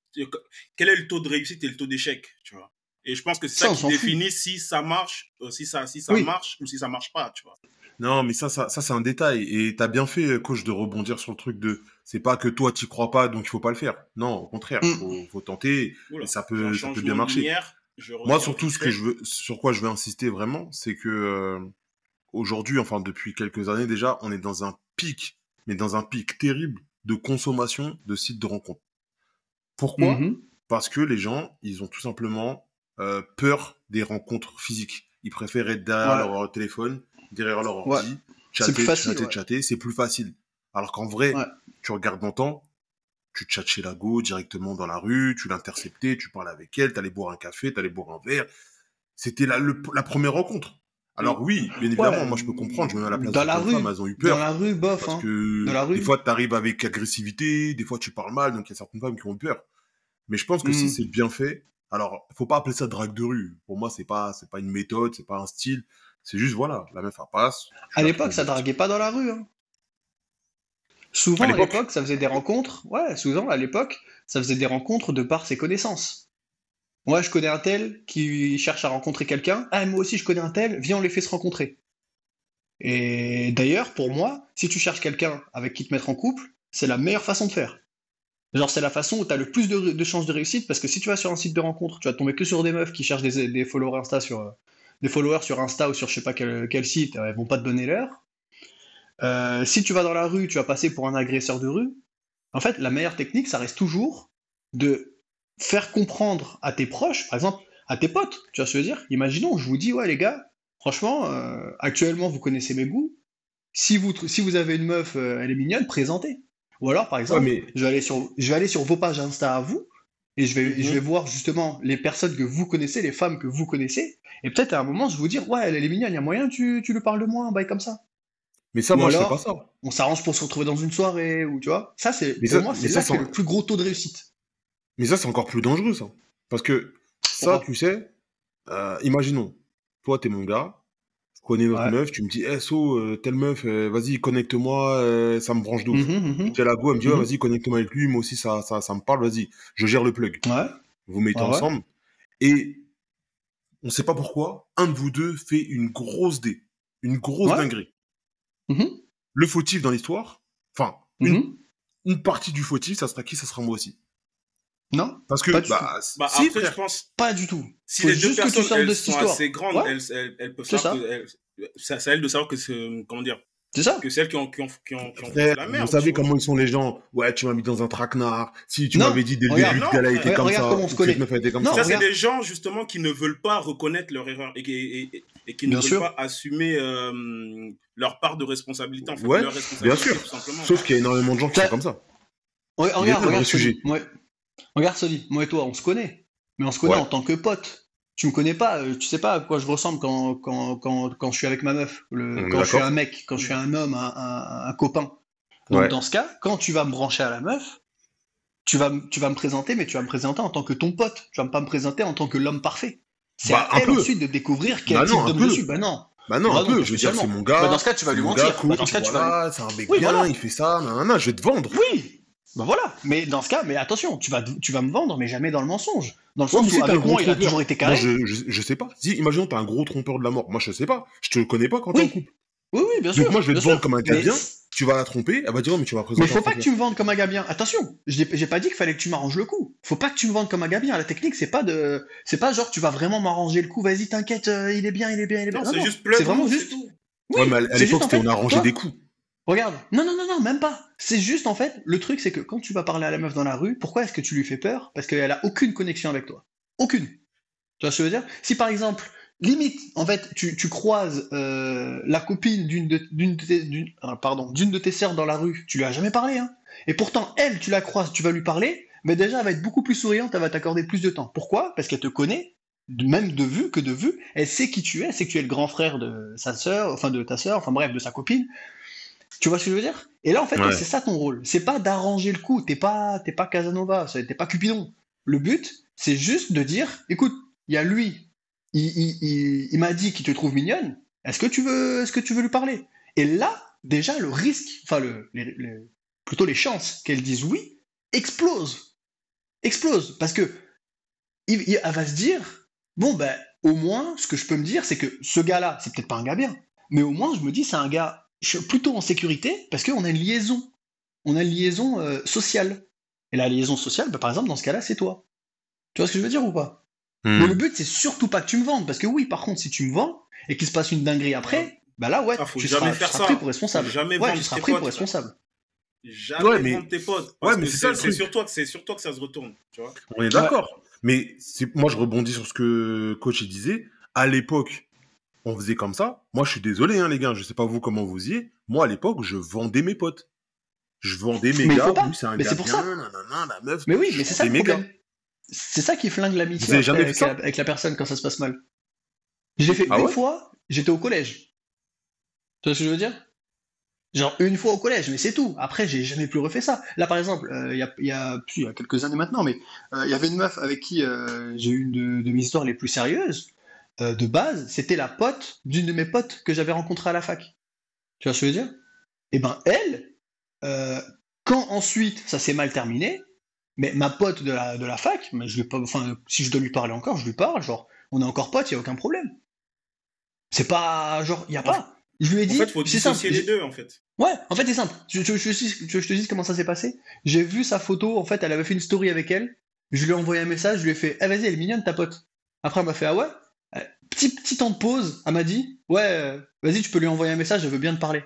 quel est le taux de réussite et le taux d'échec tu vois et je pense que c'est Ça, ça, qui fout. définit si ça marche euh, si ça si ça Oui. marche ou si ça marche pas tu vois Non, mais ça, ça, ça c'est un détail. Et t'as bien fait, euh, coach, de rebondir sur le truc de. C'est pas que toi, t'y crois pas, donc il faut pas le faire. Non, au contraire, Mm. faut, faut tenter. Oula, Et ça peut, ça peut bien marcher. lumière, Moi, surtout, ce que je veux, sur quoi je veux insister vraiment, c'est que euh, aujourd'hui, enfin depuis quelques années déjà, on est dans un pic, mais dans un pic terrible de consommation de sites de rencontres. Pourquoi? Mhm. Parce que les gens, ils ont tout simplement euh, peur des rencontres physiques. Ils préfèrent être derrière Ouais. leur téléphone, derrière leur Ouais. ordi, C'est chatter, plus facile, chatter, ouais. chatter, c'est plus facile. Alors qu'en vrai, tu regardes dans le temps, tu chattes chez la go directement dans la rue, tu l'interceptais, tu parlais avec elle, t'allais boire un café, t'allais boire un verre. C'était la, le- la première rencontre. Alors oui, bien évidemment, Ouais, moi je peux comprendre, je me mets à la place dans de la rue, femmes, elles ont eu Dans peur. la rue, bof. Parce hein. que Dans la rue. des fois, tu arrives avec agressivité, des fois, tu parles mal, donc il y a certaines femmes qui ont peur. Mais je pense que si Mhm. c'est bien fait, alors, faut pas appeler ça drague de rue. Pour moi, c'est pas, c'est pas une méthode, c'est pas un style. C'est juste, voilà, la meuf, elle passe. À l'époque, ça draguait pas dans la rue. hein. Souvent, À l'époque, ça faisait des rencontres. Ouais, souvent, à l'époque, ça faisait des rencontres de par ses connaissances. Moi, je connais un tel qui cherche à rencontrer quelqu'un. Ah, moi aussi, je connais un tel. Viens, on les fait se rencontrer. Et d'ailleurs, pour moi, si tu cherches quelqu'un avec qui te mettre en couple, c'est la meilleure façon de faire. Genre, c'est la façon où tu as le plus de, chances de réussite parce que si tu vas sur un site de rencontre, tu vas tomber que sur des meufs qui cherchent des, followers Insta sur, euh, des followers sur Insta ou sur je sais pas quel, quel site, euh, elles vont pas te donner l'heure. Euh, si tu vas dans la rue, tu vas passer pour un agresseur de rue. En fait, la meilleure technique, ça reste toujours de faire comprendre à tes proches, par exemple, à tes potes, tu vois ce dire? Imaginons, je vous dis, ouais les gars, franchement, actuellement vous connaissez mes goûts. Si vous, avez une meuf, elle est mignonne, présentez. Ou alors, par exemple, mais- je, vais aller sur, je vais aller sur vos pages Insta à vous, et je vais, Mhm. je vais voir justement les personnes que vous connaissez, les femmes que vous connaissez, et peut-être à un moment, je vais vous dire, ouais, elle, elle est mignonne, il y a moyen, tu, tu lui parles de moi, un bail comme ça. Mais ça, Ou moi, je alors- fais pas ça. On s'arrange pour se retrouver dans une soirée, ou tu vois. Ça, c'est, Mais pour ça- moi, mais c'est là le plus gros taux de réussite. Mais ça, c'est encore plus dangereux, ça. Parce que ça, Pourquoi? tu sais, euh, imaginons, toi, t'es mon gars, Je connais notre Ouais. meuf, tu me dis, eh, So, euh, telle meuf, euh, vas-y, connecte-moi, euh, ça me branche de ouf. J'ai la go, elle me dit, Mhm. vas-y, connecte-moi avec lui, moi aussi, ça, ça, ça me parle, vas-y, je gère le plug. Ouais. Vous mettez Ah ouais. ensemble. Et on sait pas pourquoi, un de vous deux fait une grosse dé, une grosse dinguerie. Mhm, Le fautif dans l'histoire, enfin, une, une partie du fautif, ça sera qui? Ça sera moi aussi. Non, Parce que, Pas du bah, Bah, si, après, frère. je pense, pas du tout. si Faut les deux juste que tu personnes de elles cette sont histoire. assez grandes, Ouais. elles, elles, elles peuvent elles- C'est c'est à elles de savoir que c'est. Comment dire C'est ça Que celles qui ont, qui ont, qui ont, qui ont Frère, fait la merde. vous savez comment ils sont les gens Ouais, tu m'as mis dans un traquenard. Si tu m'avais dit dès le début que frère, était comme regarde ça, comment on se que connaît. cette meuf était comme Non, ça. Ça, c'est des gens, justement, qui ne veulent pas reconnaître leur erreur et qui, et, et- et qui ne Bien veulent sûr. pas assumer euh, leur part de responsabilité. En fait, Ouais, leur responsabilité, bien sûr. tout simplement. Sauf qu'il y a énormément de gens qui sont comme ça. Ouais, regarde, regarde, sujet. Ouais. Regarde, Soli. Moi et toi, on se connaît. Mais on se connaît Ouais. en tant que pote. Tu me connais pas, euh, tu sais pas à quoi je ressemble quand, quand, quand, quand je suis avec ma meuf, le- quand je suis un mec, quand je suis un homme, un, un- un copain. Donc Ouais. dans ce cas, quand tu vas me brancher à la meuf, tu vas, tu vas me présenter, mais tu vas me présenter en tant que ton pote. Tu vas pas me présenter en tant que l'homme parfait. C'est Bah, à elle ensuite de découvrir quel Bah type non, un d'homme peu. je suis. Bah non. Bah non, Bah un non, peu. Je veux dire, c'est mon gars. Bah, dans ce cas, tu vas lui mentir. gars, Bah, coach, dans ce cas, tu vas c'est un mec Oui, bien, voilà. il fait ça, nanana, je vais te vendre. Oui, bah voilà. Mais dans ce cas, mais attention, tu vas, tu vas me vendre, mais jamais dans le mensonge. Dans le Ouais, sens si où avec gros moi, il a toujours été Moi, carré. je, je, je sais pas. Si, imaginons, t'as un gros trompeur de la mort. Moi, je sais pas. Je te connais pas quand t'es Oui. en couple. Oui, oui, bien sûr. Donc, moi, je vais te vendre sûr. comme un gars Mais- bien. Tu vas la tromper, elle va dire, oh, mais tu vas présenter Mais faut pas que tu me vendes comme un gars bien. Attention, j'ai pas dit qu'il fallait que tu m'arranges le coup. Faut pas que tu me vendes comme un gars bien. La technique, c'est pas de, c'est pas genre tu vas vraiment m'arranger le coup. Vas-y, t'inquiète, euh, il est bien, il est bien, il est bien. Non, c'est juste C'est vraiment juste. Oui, Ouais, mais à- l'époque, c'était on a arrangé toi- des coups. Regarde. Non, non, non, non, même pas. C'est juste en fait, le truc, c'est que quand tu vas parler à la meuf dans la rue, pourquoi est-ce que tu lui fais peur? Parce qu'elle a aucune connexion avec toi. Aucune. Tu vois ce que je veux dire? Si par exemple, limite, en fait, tu, tu croises euh, la copine d'une de, tes, ah, d'une de tes sœurs dans la rue, tu lui as jamais parlé, hein Et pourtant, elle, tu la croises, tu vas lui parler, mais déjà, elle va être beaucoup plus souriante, elle va t'accorder plus de temps. Pourquoi? Parce qu'elle te connaît, même de vue que de vue, elle sait qui tu es, elle sait que tu es le grand frère de sa sœur, enfin de ta sœur, enfin bref, de sa copine. Tu vois ce que je veux dire? Et là, en fait, Ouais. c'est ça ton rôle. C'est pas d'arranger le coup. T'es pas, t'es pas Casanova. T'es pas Cupidon. Le but, c'est juste de dire, écoute, il y a lui. Il, il- il- il m'a dit qu'il te trouve mignonne. Est-ce que tu veux, est-ce que tu veux lui parler? Et là, déjà, le risque, enfin le, plutôt les chances qu'elle dise oui, explosent, explosent, parce que elle va se dire, bon ben, au moins, ce que je peux me dire, c'est que ce gars-là, c'est peut-être pas un gars bien, mais au moins, je me dis, c'est un gars je suis plutôt en sécurité parce qu'on a une liaison. On a une liaison euh, sociale. Et la liaison sociale, bah, par exemple, dans ce cas-là, c'est toi. Tu vois ce que je veux dire ou pas? Hmm. Mais le but, c'est surtout pas que tu me vendes. Parce que oui, par contre, si tu me vends et qu'il se passe une dinguerie après, bah là, ouais, Ah, faut tu jamais seras, faire tu seras ça. pris pour responsable. Faut jamais ouais, tu seras pris potes, pour responsable. Jamais Ouais, mais- vendre tes potes. Parce Ouais, mais c'est c'est sur toi que c'est sur toi que ça se retourne. Tu vois On est d'accord. Mais c'est moi, je rebondis sur ce que coach disait. À l'époque, on faisait comme ça. Moi, je suis désolé, hein, les gars. Je sais pas vous comment vous faisiez. Moi, à l'époque, je vendais mes potes. Je vendais mes Mais gars. c'est un Mais gars c'est pour bien. ça. nanana, la meuf. Mais oui, mais c'est ça le problème. C'est ça qui flingue l'amitié avec, la- avec la personne quand ça se passe mal. Je l'ai fait Ah une ouais fois, j'étais au collège. Tu vois ce que je veux dire? Genre une fois au collège, mais c'est tout. Après, j'ai jamais plus refait ça. Là, par exemple, euh, il y, a, y, a, y a quelques années maintenant, mais euh, il y avait une meuf avec qui euh, j'ai eu une de, de mes histoires les plus sérieuses. Euh, de base, c'était la pote d'une de mes potes que j'avais rencontrée à la fac. Tu vois ce que je veux dire? Et ben elle, euh, quand ensuite ça s'est mal terminé, mais ma pote de la, de la fac, mais je pas, enfin, si je dois lui parler encore, je lui parle, genre, on est encore potes, il y a aucun problème. C'est pas, genre, il y a pas. Je lui ai En dit, fait, faut c'est simple. dissocier les deux, en fait. Ouais, en fait, c'est simple. Je, je, te dis comment ça s'est passé. J'ai vu sa photo, en fait, elle avait fait une story avec elle. Je lui ai envoyé un message, je lui ai fait, eh vas-y, elle est mignonne ta pote. Après, elle m'a fait, ah ouais? Petit, petit temps de pause, elle m'a dit, ouais, euh, vas-y, tu peux lui envoyer un message, elle veut bien te parler.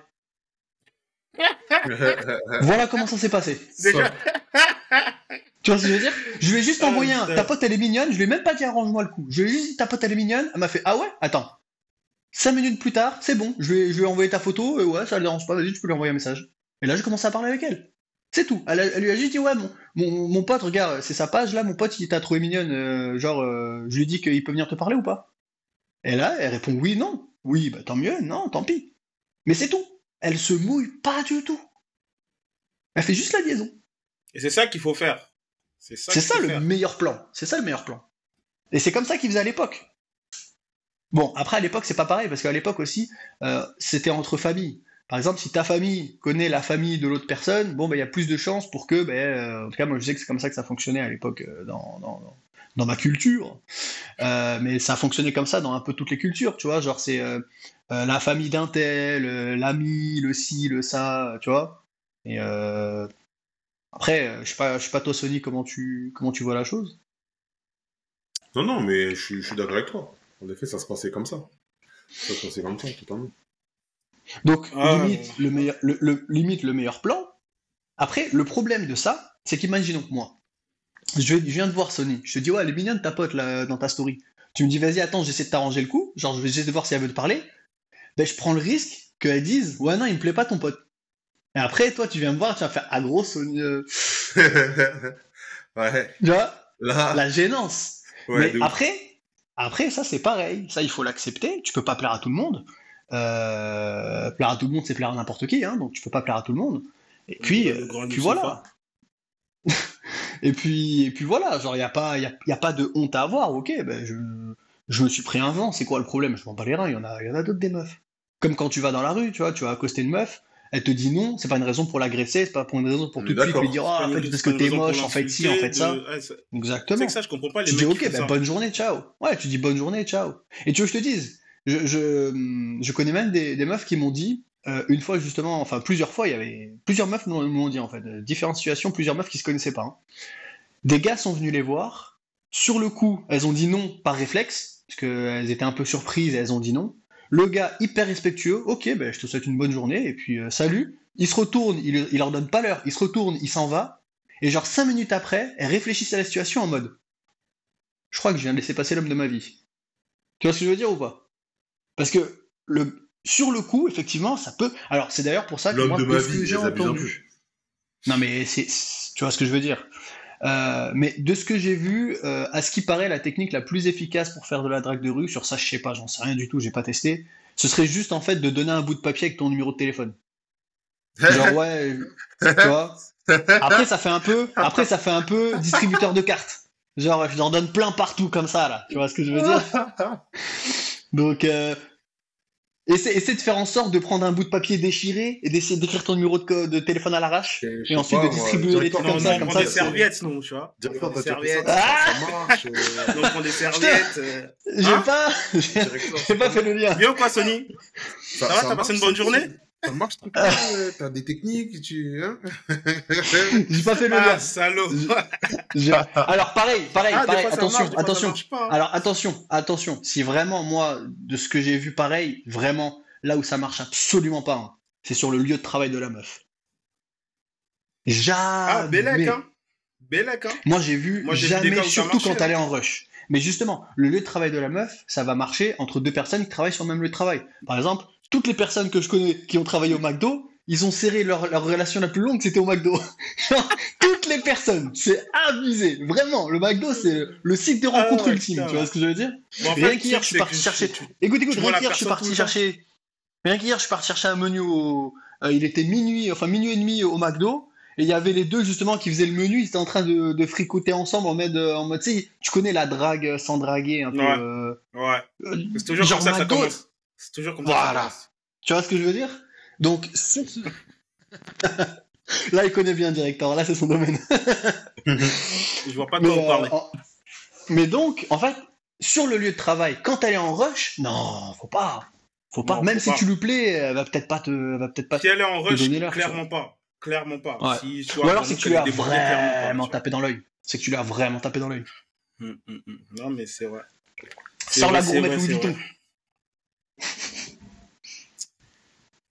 Voilà comment ça s'est passé. Déjà, Tu vois ce que je veux dire? Je lui ai juste envoyé un, putain. ta pote elle est mignonne, je lui ai même pas dit arrange-moi le coup. Je lui ai juste dit ta pote elle est mignonne, elle m'a fait, ah ouais? Attends. Cinq minutes plus tard, c'est bon, je lui, ai, je lui ai envoyé ta photo, et ouais, ça le dérange pas, vas-y, tu peux lui envoyer un message. Et là, j'ai commencé à parler avec elle. C'est tout. Elle, a- elle lui a juste dit, ouais, mon, mon, mon pote, regarde, c'est sa page, là, mon pote, il t'a trouvé mignonne, euh, genre, euh, je lui ai dit qu'il peut venir te parler ou pas Et là, elle répond, oui, non. Oui, bah tant mieux, non, tant pis. Mais c'est tout. Elle se mouille pas du tout. Elle fait juste la liaison. et c'est ça qu'il faut faire. C'est ça, le faire. meilleur plan. C'est ça le meilleur plan. Et c'est comme ça qu'ils faisaient à l'époque. Bon, après, à l'époque, c'est pas pareil, parce qu'à l'époque aussi, euh, c'était entre familles. Par exemple, si ta famille connaît la famille de l'autre personne, bon, ben, il y a plus de chances pour que, ben, euh, en tout cas, moi, je sais que c'est comme ça que ça fonctionnait à l'époque euh, dans, dans, dans ma culture. Euh, mais ça fonctionnait comme ça dans un peu toutes les cultures, tu vois. Genre, c'est euh, euh, la famille d'un tel, euh, l'ami, le ci, le ça, tu vois. Et euh, après, je sais pas, je sais pas toi, Sony, comment tu, comment tu vois la chose? Non, non, mais je suis, je suis d'accord avec toi. En effet, ça se passait comme ça. Ça se passait comme ça, totalement. Donc, Ah, limite, le meilleur, le, le- limite le meilleur plan. Après, le problème de ça, c'est qu'imaginons, moi, je, je viens de voir Sony, je te dis, ouais, elle est mignonne ta pote là, dans ta story. Tu me dis, vas-y, attends, j'essaie de t'arranger le coup, genre, je vais essayer de voir si elle veut te parler. Ben, je prends le risque qu'elle dise, ouais, non, il me plaît pas ton pote. Et après, toi, tu viens me voir, tu vas faire, ah, gros, Sony, euh, ouais. tu vois, Là, la gênance. ouais, Mais après, après, ça c'est pareil. Ça, il faut l'accepter. Tu peux pas plaire à tout le monde. Euh, plaire à tout le monde, c'est plaire à n'importe qui, hein, donc tu peux pas plaire à tout le monde. Et puis, Le euh, grand puis voilà. Et puis, et puis voilà. Genre, il y a pas, y a, y a pas de honte à avoir. Ok, ben je, je me suis pris un vent. C'est quoi le problème? Je m'en bats les reins. Il y en a, y en a d'autres des meufs. Comme quand tu vas dans la rue, tu vois, tu vas accoster une meuf. Elle te dit non, c'est pas une raison pour l'agresser, c'est pas pour une raison pour tout de suite lui dire, C'est ah, en fait, c'est parce que t'es moche, en fait ci, en fait ça. de- ouais, c'est- Tu Exactement. que ça, je comprends pas les Tu dis ok, ben, bonne journée, ciao. Ouais, tu dis bonne journée, ciao. Et tu veux que je te dise, je, je, je connais même des, des meufs qui m'ont dit, euh, une fois justement, enfin plusieurs fois, il y avait plusieurs meufs m'ont m'ont dit en fait, euh, différentes situations, plusieurs meufs qui se connaissaient pas. hein. Des gars sont venus les voir, sur le coup, elles ont dit non par réflexe, parce qu'elles étaient un peu surprises et elles ont dit non. Le gars, hyper respectueux, ok, ben, je te souhaite une bonne journée, et puis euh, salut. Il se retourne, il, il leur donne pas l'heure, il se retourne, il s'en va, et genre cinq minutes après, elles réfléchissent à la situation en mode je crois que je viens de laisser passer l'homme de ma vie. Tu vois ce que je veux dire ou pas? Parce que le, sur le coup, effectivement, ça peut. Alors, c'est d'ailleurs pour ça que moi, de ma vie, j'ai entendu. Non, mais c'est, c'est- tu vois ce que je veux dire. Euh, mais de ce que j'ai vu, euh, à ce qui paraît, la technique la plus efficace pour faire de la drague de rue, sur ça, je sais pas, j'en sais rien du tout, j'ai pas testé. Ce serait juste en fait de donner un bout de papier avec ton numéro de téléphone. Genre ouais, tu vois. Après ça fait un peu, après ça fait un peu distributeur de cartes. Genre je leur donne plein partout comme ça là. Tu vois ce que je veux dire? Donc euh, essaie, essaie de faire en sorte de prendre un bout de papier déchiré et d'essayer d'écrire ton numéro de, téléphone à l'arrache. Et ensuite pas, de distribuer les trucs comme ça, comme ça, des serviettes, non, tu vois. Directeur, des serviettes. ça, Ah ça marche. euh, Donc, on des serviettes. euh. J'ai Hein pas, j'ai directeur, j'ai pas fait le lien. Bien ou quoi, Sony? Ça, Ça va, t'as passé une bonne journée? Ça marche tranquille, ouais, t'as des techniques, tu... Hein J'ai pas fait le Ah, lien. salaud Alors pareil, pareil, Ah, pareil. fois, attention, marche, attention. pas. Alors attention, attention. Si vraiment moi, de ce que j'ai vu, pareil, vraiment là où ça marche absolument pas, hein, c'est sur le lieu de travail de la meuf. Jamais. Ah, Bélec, hein Bélec, hein Moi j'ai vu Moi, vu jamais, ça surtout marchait, quand elle est en rush. Mais justement, le lieu de travail de la meuf, ça va marcher entre deux personnes qui travaillent sur le même lieu de travail. Par exemple, toutes les personnes que je connais qui ont travaillé au McDo, ils ont serré leur, leur relation la plus longue, c'était au McDo. Toutes les personnes, c'est abusé. Vraiment, le McDo, c'est le site de Ah rencontre ouais, ultime, putain, tu vois ce que je veux dire Bon, en Rien qu'hier, je suis parti chercher. tu- Écoute, écoute, Tu rien qu'hier, je suis parti chercher. Rien qu'hier, je suis parti chercher un menu au. euh, il était minuit, enfin minuit et demi au McDo. Et il y avait les deux justement qui faisaient le menu, ils étaient en train de, de fricoter ensemble en mode, euh, en mode, tu sais, tu connais la drague sans draguer un peu. Ouais. euh, Ouais. euh, C'est toujours genre comme ça ça commence. C'est toujours comme que ça Voilà. Tu vois ce que je veux dire? Donc, sur ce- là, il connaît bien le directeur, là, c'est son domaine. Je vois pas de Mais, quoi vous euh, parlez. en- mais donc, en fait, sur le lieu de travail, quand elle est en rush, non, faut pas. Faut pas. Non, Même faut si pas. tu lui plais, elle va peut-être pas te. elle va peut-être pas Si elle est en rush, clairement pas. Clairement pas. Ouais. Si tu Ou alors c'est que tu qu'elle lui est as débordée, clairement pas, vraiment tu tapé dans l'œil. C'est que tu lui as vraiment tapé dans l'œil. Hum, hum, hum. Non, mais c'est vrai. Vrai, la gourmette c'est Vuitton. vrai.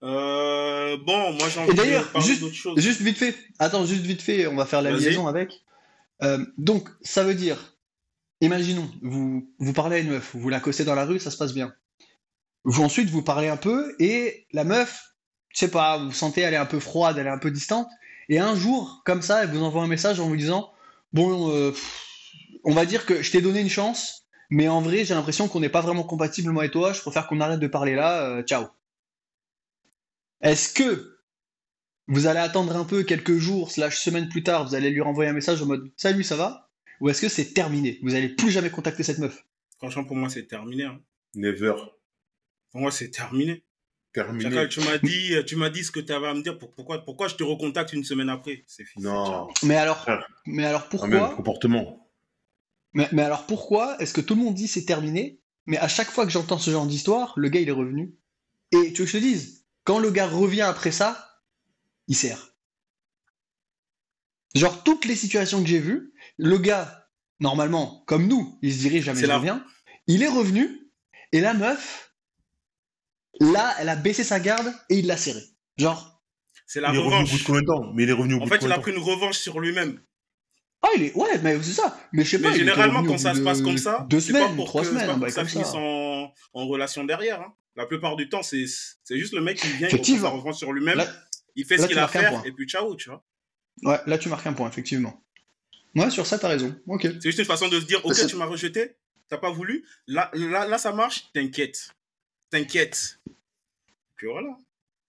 Euh, bon, moi j'ai envie d'ailleurs, de parler juste- d'autre chose. Juste vite fait. Attends, juste vite fait, on va faire la Vas-y. liaison avec. Euh, donc, ça veut dire, imaginons, vous, vous parlez à une meuf, vous l'accostez dans la rue, ça se passe bien. Vous ensuite, vous parlez un peu, et la meuf, je sais pas, vous sentez, elle est un peu froide, elle est un peu distante, et un jour, comme ça, elle vous envoie un message en vous disant, bon, euh, on va dire que je t'ai donné une chance, mais en vrai, j'ai l'impression qu'on n'est pas vraiment compatible, moi et toi, je préfère qu'on arrête de parler là, euh, ciao. Est-ce que vous allez attendre un peu quelques jours, slash semaines plus tard, vous allez lui renvoyer un message en mode Salut, ça va? Ou est-ce que c'est terminé? Vous allez plus jamais contacter cette meuf? Franchement, pour moi, c'est terminé. hein. Never. Pour moi, c'est terminé. Terminé. Chacal, tu m'as dit, tu m'as dit ce que tu avais à me dire. Pour- Pourquoi, pourquoi je te recontacte une semaine après? C'est fini. Non. Mais alors, mais alors Ah, même pourquoi? comportement. Mais, mais alors pourquoi est-ce que tout le monde dit c'est terminé, mais à chaque fois que j'entends ce genre d'histoire, le gars il est revenu Et tu veux que je te dise, quand le gars revient après ça, il sert. Genre toutes les situations que j'ai vues, le gars, normalement, comme nous, il se dirige jamais je la- reviens. Il est revenu, et la meuf, là, elle a baissé sa garde et il l'a serré. Genre, C'est la il est revenu au bout de revanche. combien de temps? Mais il est revenu au bout En de fait, il a pris une revanche sur lui-même. Ah, il est, ouais, mais c'est ça. Mais je sais pas. Mais généralement, quand ça se passe comme ça, deux pas semaines, pour trois que, semaines, pas bail ça ça. en, en relation derrière. hein. La plupart du temps, c'est juste le mec qui vient, il reprend sur lui-même, Là, il fait là, ce qu'il a à faire, point. et puis ciao, tu vois. ouais, là tu marques un point, effectivement. Ouais, sur ça, t'as raison. Ok. C'est juste une façon de se dire, ok, tu m'as rejeté, t'as pas voulu, là, là, là ça marche, t'inquiète. T'inquiète. Puis voilà.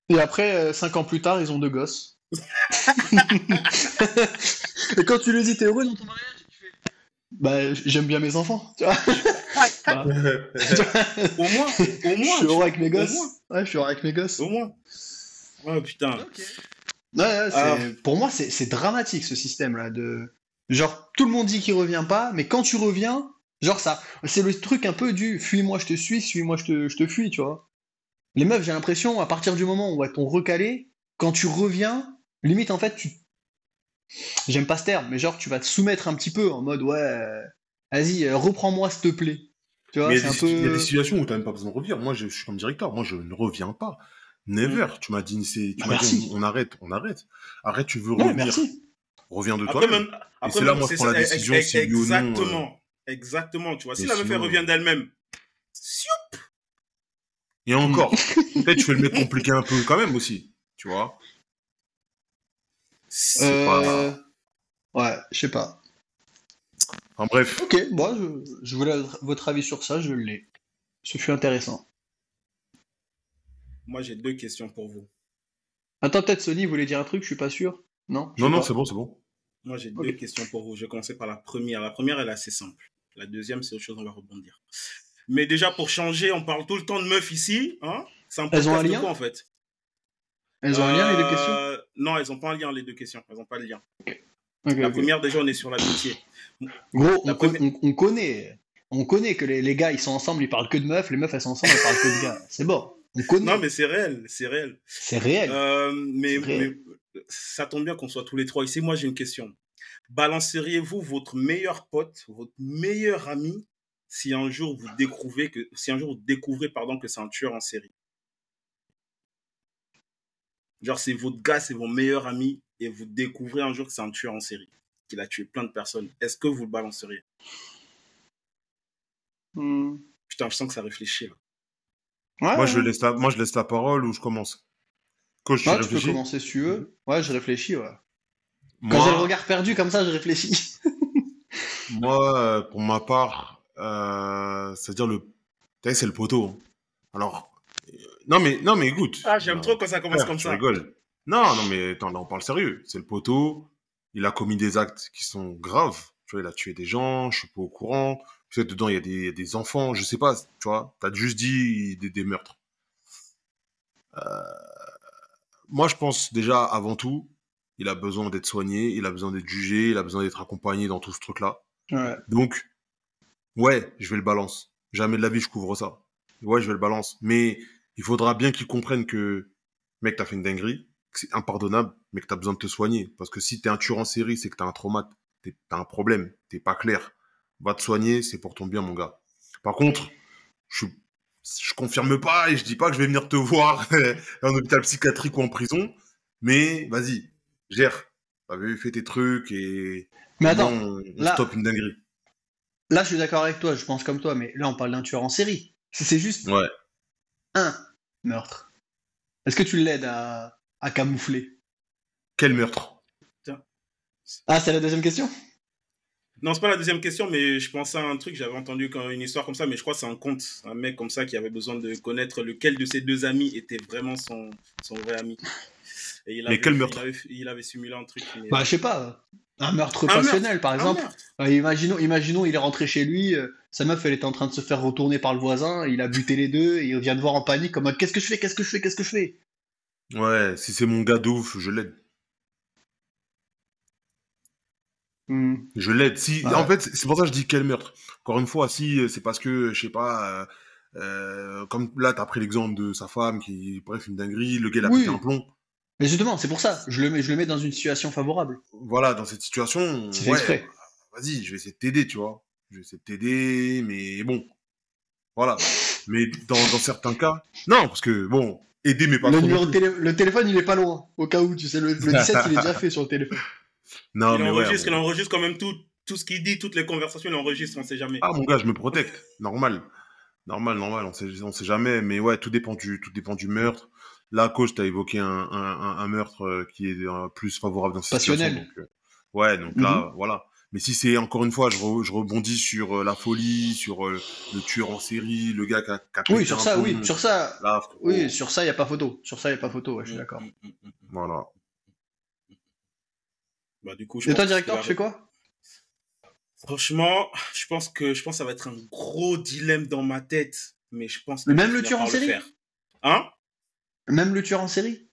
Et après, euh, cinq ans plus tard, ils ont deux gosses. Et quand tu lui dis, t'es heureux dans ton mariage tu fais, Bah, j'aime bien mes enfants. Tu vois Bah, Au moins, au je moins, suis heureux avec mes gosses. Ouais, je suis heureux avec mes gosses. au moins. Oh putain. Ouais, ouais, Alors- Pour moi, c'est c'est dramatique ce système-là. De... Genre, tout le monde dit qu'il revient pas, mais quand tu reviens, genre ça, c'est le truc un peu du fuis-moi, je te suis, suis-moi, je te, je te fuis, tu vois. Les meufs, j'ai l'impression, à partir du moment où elles t'ont recalé, quand tu reviens, limite en fait, tu. J'aime pas ce terme, mais genre, tu vas te soumettre un petit peu en mode ouais, euh, vas-y, euh, reprends-moi s'il te plaît. Tu vois, Mais il y, a un des, peu. il y a des situations où tu n'as même pas besoin de revenir. Moi, je, je suis comme directeur. Moi, je ne reviens pas. Never. Tu m'as dit, c'est- tu Bah, m'as dit, merci. on, on arrête, on arrête. Arrête, tu veux revenir. merci. Reviens de Après, toi-même. même, après, c'est là, moi, je prends la décision si oui ou non, euh, Exactement. Exactement, tu vois. Si la meuf, elle revient d'elle-même, sioup, Et encore, peut-être je fais le mec compliqué un peu quand même aussi. Tu vois c'est Euh... Ouais, je sais pas. Enfin bref. Ok, moi je, je voulais votre avis sur ça, je l'ai. Ce fut intéressant. Moi, j'ai deux questions pour vous. Attends, peut-être Sony voulait dire un truc, je suis pas sûr. Non Non, non, pas. c'est bon, c'est bon. Moi, j'ai deux questions pour vous. Je vais commencer par la première. La première, elle est assez simple. La deuxième, c'est autre chose, on va rebondir. Mais déjà, pour changer, on parle tout le temps de meufs ici. Hein? C'est un Elles ont un podcast de lien quoi, en fait? Elles ont un lien, les deux questions Euh, Non, elles n'ont pas un lien, les deux questions. Elles n'ont pas de lien. La première, déjà, on est sur l'amitié. Gros, la on, première- on- on connaît. On connaît que les, les gars ils sont ensemble, ils parlent que de meufs, les meufs elles sont ensemble, elles parlent que de gars. C'est bon. On connaît. Non, mais c'est réel, c'est réel. C'est réel. Euh, mais, C'est réel. mais ça tombe bien qu'on soit tous les trois ici. Moi, j'ai une question. Balanceriez-vous votre meilleur pote, votre meilleur ami, si un jour vous découvrez que, si un jour vous découvrez, pardon, que c'est un tueur en série? Genre, c'est votre gars, c'est vos meilleurs amis, et vous découvrez un jour que c'est un tueur en série, qu'il a tué plein de personnes. Est-ce que vous le balanceriez? Hmm. Putain, je sens que ça réfléchit. Là. Ouais, Moi, je laisse la, moi, je laisse la parole ou je commence? Coach, tu Ouais, tu peux commencer si tu veux. Ouais, je réfléchis, ouais. Quand Moi, j'ai le regard perdu comme ça, je réfléchis. moi, euh, pour ma part, euh, c'est-à-dire le, tu sais, c'est le poteau. hein. Alors, non mais, non mais écoute. Ah, j'aime trop quand ça commence frère, comme tu ça. rigoles. Non, non mais attends, là on parle sérieux. C'est le poteau. Il a commis des actes qui sont graves. Tu vois, il a tué des gens. Je suis pas au courant. Peut-être dedans il y a des, il y a des enfants. Je sais pas. Tu vois, t'as juste dit des, des meurtres. Euh, moi, je pense déjà avant tout, il a besoin d'être soigné. Il a besoin d'être jugé. Il a besoin d'être accompagné dans tout ce truc-là. Ouais. Donc, ouais, je vais le balance. Jamais de la vie, je couvre ça. Ouais, je vais le balance. Mais il faudra bien qu'il comprenne que, mec, t'as fait une dinguerie, que c'est impardonnable, mais que t'as besoin de te soigner. Parce que si t'es un tueur en série, c'est que t'as un trauma, t'es- t'as un problème, t'es pas clair. Va te soigner, c'est pour ton bien, mon gars. Par contre, je, je confirme pas et je dis pas que je vais venir te voir en hôpital psychiatrique ou en prison, mais vas-y, gère. T'avais fait tes trucs et Mais attends, non, on, on là- stoppe une dinguerie. là je suis d'accord avec toi, je pense comme toi, mais là on parle d'un tueur en série. Si c'est juste Ouais. Un meurtre, est-ce que tu l'aides à, à camoufler? Quel meurtre? Ah, c'est la deuxième question? Non, c'est pas la deuxième question, mais je pensais à un truc, j'avais entendu une histoire comme ça, mais je crois que c'est un conte, un mec comme ça qui avait besoin de connaître lequel de ses deux amis était vraiment son, son vrai ami. Et il Mais quel meurtre il avait, il avait simulé un truc. mais- Bah, je sais pas. Un meurtre Un meurtre, passionnel, par exemple. Euh, imaginons, imaginons, il est rentré chez lui, euh, sa meuf, elle était en train de se faire retourner par le voisin, il a buté les deux, et il vient de voir en panique, en mode Qu'est-ce que je fais Qu'est-ce que je fais Qu'est-ce que je fais? Ouais, si c'est mon gars de ouf, je l'aide. Hmm. Je l'aide. Si, Ouais. En fait, c'est pour ça que je dis quel meurtre. Encore une fois, si euh, c'est parce que, je sais pas, euh, euh, comme là, t'as pris l'exemple de sa femme qui, bref, une dinguerie, le gars, il a Oui. pété un plomb. Mais justement, c'est pour ça, je le, mets, je le mets dans une situation favorable. Voilà, dans cette situation, ouais, bah, vas-y, je vais essayer de t'aider, tu vois. Je vais essayer de t'aider, mais bon. Voilà. Mais dans, dans certains cas, non, parce que, bon, aider, mais pas Le, trop. numéro de télé- le téléphone, il est pas loin, au cas où, tu sais, le, le 17, il est déjà fait sur le téléphone. Non, il mais ouais, enregistre, bon. il enregistre quand même tout, tout ce qu'il dit, toutes les conversations, il enregistre, on sait jamais. Ah, mon gars, je me protège. Normal. Normal, normal, on sait, on sait jamais. Mais ouais, tout dépend du, tout dépend du meurtre. Là, coach, t'as évoqué un, un, un, un meurtre euh, qui est euh, plus favorable dans cette Passionnel. situation. Donc, euh, ouais, donc là, voilà. Mais si c'est encore une fois, je, re- je rebondis sur euh, la folie, sur euh, le tueur en série, le gars qui a, qui a Oui, sur ça, oui, sur ça, Là, oui, sur ça, il n'y a pas photo. Sur ça, il n'y a pas photo, ouais, je suis Mm, d'accord. mm, mm. Voilà. Bah, du coup, je Et toi, directeur, tu fais quoi? Franchement, je pense que je pense que ça va être un gros dilemme dans ma tête, mais je pense. Mais que même le tueur en série? faire. Hein? Même le tueur en série?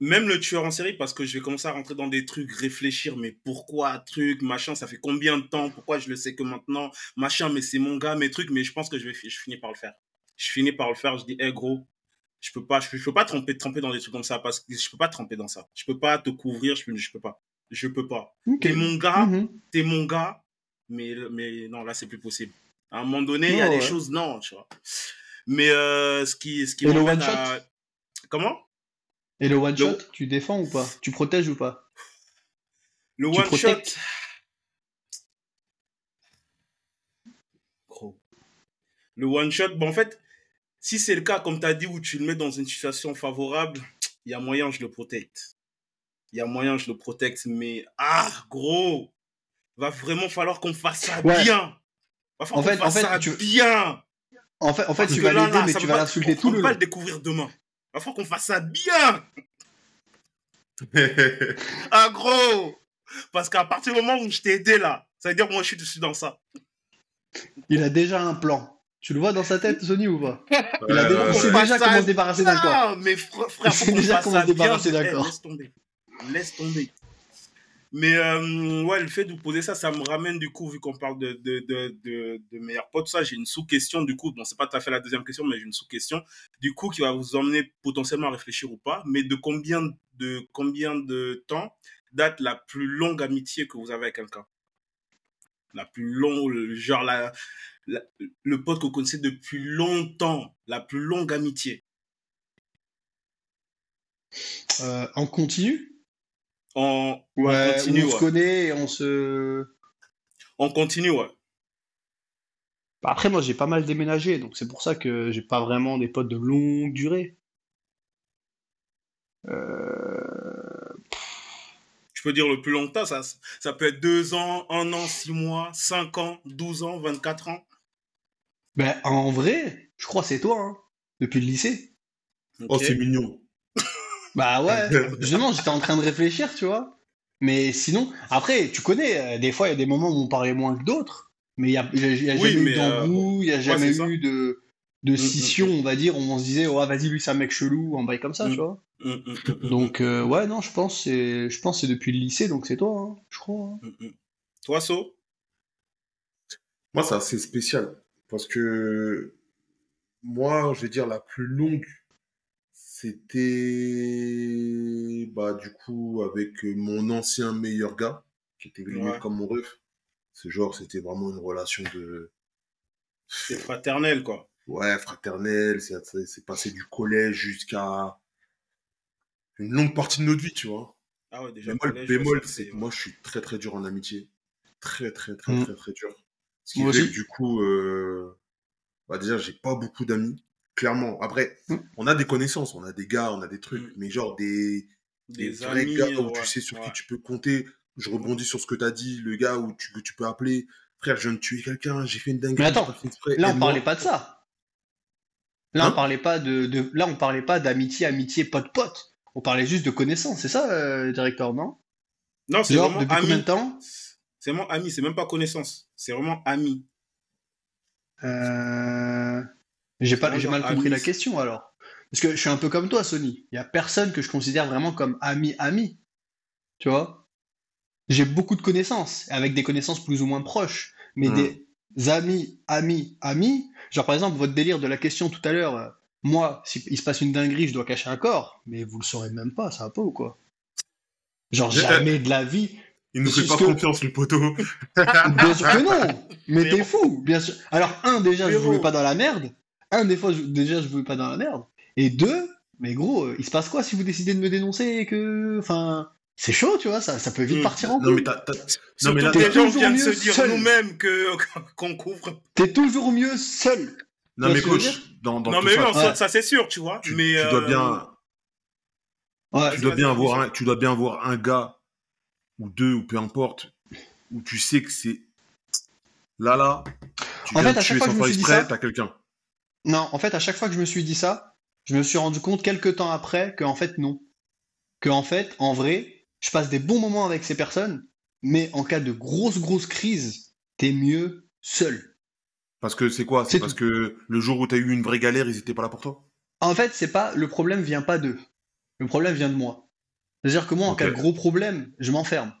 Même le tueur en série, parce que je vais commencer à rentrer dans des trucs, réfléchir, mais pourquoi, truc, machin, ça fait combien de temps, pourquoi je le sais que maintenant, machin, mais c'est mon gars, mes trucs, mais je pense que je vais je finis par le faire. Je finis par le faire, je dis, hé gros, je peux pas, je, je peux pas tremper, tremper dans des trucs comme ça, parce que je peux pas tremper dans ça. Je peux pas te couvrir, je peux, je peux pas. Je peux pas. T'es mon gars, Mhm. t'es mon gars, mais, mais non, là, c'est plus possible. À un moment donné, il y a Oh, des choses, non, tu vois. Mais euh, ce qui, ce qui Et le m'emmène one-shot à- Comment? Et le one Le- shot, tu défends ou pas? Tu protèges ou pas? Le Tu one shot. Gros. Le one shot, bon, en fait, si c'est le cas, comme tu as dit, où tu le mets dans une situation favorable, il y a moyen, je le protecte. Il y a moyen, je le protecte, mais ah, gros, va vraiment falloir qu'on fasse ça Ouais. bien. Va falloir En fait- qu'on fasse en fait, ça tu- bien. En fait, en fait Parce tu vas l'aider, mais tu vas l'insulter tout on le long. le découvrir demain. Va falloir qu'on fasse ça bien. Ah, gros. Parce qu'à partir du moment où je t'ai aidé là, ça veut dire que moi je suis dessus dans ça. Il a déjà un plan. Tu le vois dans sa tête, Sony, ou pas? Il, a déjà- il ouais, déjà ça, comment se débarrasser d'un corps. Mais fr- frère, Il faut qu'on déjà comment se débarrasser d'un corps. Laisse tomber. Laisse tomber. Mais euh, ouais, le fait de vous poser ça, ça me ramène du coup, vu qu'on parle de, de, de, de, meilleurs potes, ça, j'ai une sous-question du coup. Bon, c'est pas tout à fait la deuxième question, mais j'ai une sous-question. Du coup, qui va vous emmener potentiellement à réfléchir ou pas. Mais de combien de, combien de temps date la plus longue amitié que vous avez avec quelqu'un? La plus longue, genre la- le pote que vous connaissez depuis longtemps, la plus longue amitié? Euh, en continu? En, Ouais, continu, où on se ouais. connaît et on se... on continue, ouais. Bah, Après, moi, j'ai pas mal déménagé, donc c'est pour ça que j'ai pas vraiment des potes de longue durée. Euh, Je peux dire le plus longtemps, ça, ça peut être deux ans, un an, six mois, cinq ans, 12 ans, 24 ans. Ben, en vrai, je crois que c'est toi, hein, depuis le lycée. Oh, Ok. c'est mignon. Bah ouais, justement, j'étais en train de réfléchir, tu vois. Mais sinon, après, tu connais, euh, des fois, il y a des moments où on parlait moins que d'autres, mais il y a, y a- il y a Oui, jamais mais, eu d'embrouille, il y a jamais eu de, de mm, scission, on va dire, où on se disait, oh, vas-y, lui, c'est un mec chelou, un bail comme ça, Mm. tu vois. Donc, euh, ouais, non, je pense, que c'est, je pense que c'est depuis le lycée, donc c'est toi, hein, je crois. hein. Toi, So? Moi, c'est assez spécial. Parce que moi, je vais dire la plus longue, c'était bah, du coup avec mon ancien meilleur gars, qui était limite Ouais. comme mon ref. C'est genre, c'était vraiment une relation de C'est fraternel, quoi. ouais, fraternelle. C'est passé du collège jusqu'à une longue partie de notre vie, tu vois. Ah ouais, déjà. Bémol, ça, c'est que moi, je suis très très dur en amitié. Très très très Mm. très très dur. Ce qui Moi fait aussi. que du coup, euh, bah déjà, j'ai pas beaucoup d'amis. Clairement. Après, Mm. on a des connaissances, on a des gars, on a des trucs, Mm. mais genre des, des, Des vrais amis, gars où ouais, tu sais sur ouais. qui tu peux compter. Je rebondis sur ce que tu as dit, le gars où tu, que tu peux appeler. Frère, je viens de tuer quelqu'un, j'ai fait une dinguerie. Mais attends, j'ai pas fait exprès, Là, on parlait pas de ça. Là, Hein on parlait pas de, de- là, on parlait pas d'amitié, amitié, pote, pote. On parlait juste de connaissance, c'est ça, euh, directeur, non? Non, c'est vraiment depuis combien ami. de temps? C'est vraiment ami, c'est même pas connaissance. C'est vraiment ami. Euh, J'ai pas, Vraiment j'ai mal compris la question alors. Parce que je suis un peu comme toi, Sony. Il y a personne que je considère vraiment comme ami ami. Tu vois? J'ai beaucoup de connaissances, avec des connaissances plus ou moins proches, mais Hmm. des amis, amis, amis. Genre par exemple, votre délire de la question tout à l'heure, euh, moi, s'il se passe une dinguerie, je dois cacher un corps, mais vous le saurez même pas, ça va pas ou quoi? Genre jamais de la vie. Il nous fait pas que- confiance, le poteau. Bien sûr que non, mais t'es fou, bien sûr. Alors, un, déjà, je Frérot. jouais pas dans la merde. Un, des fois, je- déjà, je jouais pas dans la merde. Et deux, mais gros, euh, il se passe quoi si vous décidez de me dénoncer et que. Enfin, c'est chaud, tu vois, ça, ça peut vite Mm. partir en Non, mais t'as- Surtout mais là, t'es toujours vient de se mieux dire seul. nous-mêmes que qu'on couvre. T'es toujours mieux seul. non, mais coach, dans, dans non, tout mais oui, ça, en ouais. soi, ça c'est sûr, tu vois. tu, mais tu dois euh, bien, Ouais. tu dois bien vas-y, avoir un, tu dois bien avoir un gars ou deux ou peu importe où tu sais que c'est là là. Tu En viens fait, de à chaque tuer fois sans faire exprès, t'as quelqu'un. Non, en fait, à chaque fois que je me suis dit ça, je me suis rendu compte quelques temps après que, en fait, non. Que, en fait, en vrai, je passe des bons moments avec ces personnes, mais en cas de grosse, grosse crise, t'es mieux seul. Parce que c'est quoi? C'est parce que le jour où t'as eu une vraie galère, ils étaient pas là pour toi? En fait, c'est pas le problème vient pas d'eux. Le problème vient de moi. C'est-à-dire que moi, en cas de gros problème, je m'enferme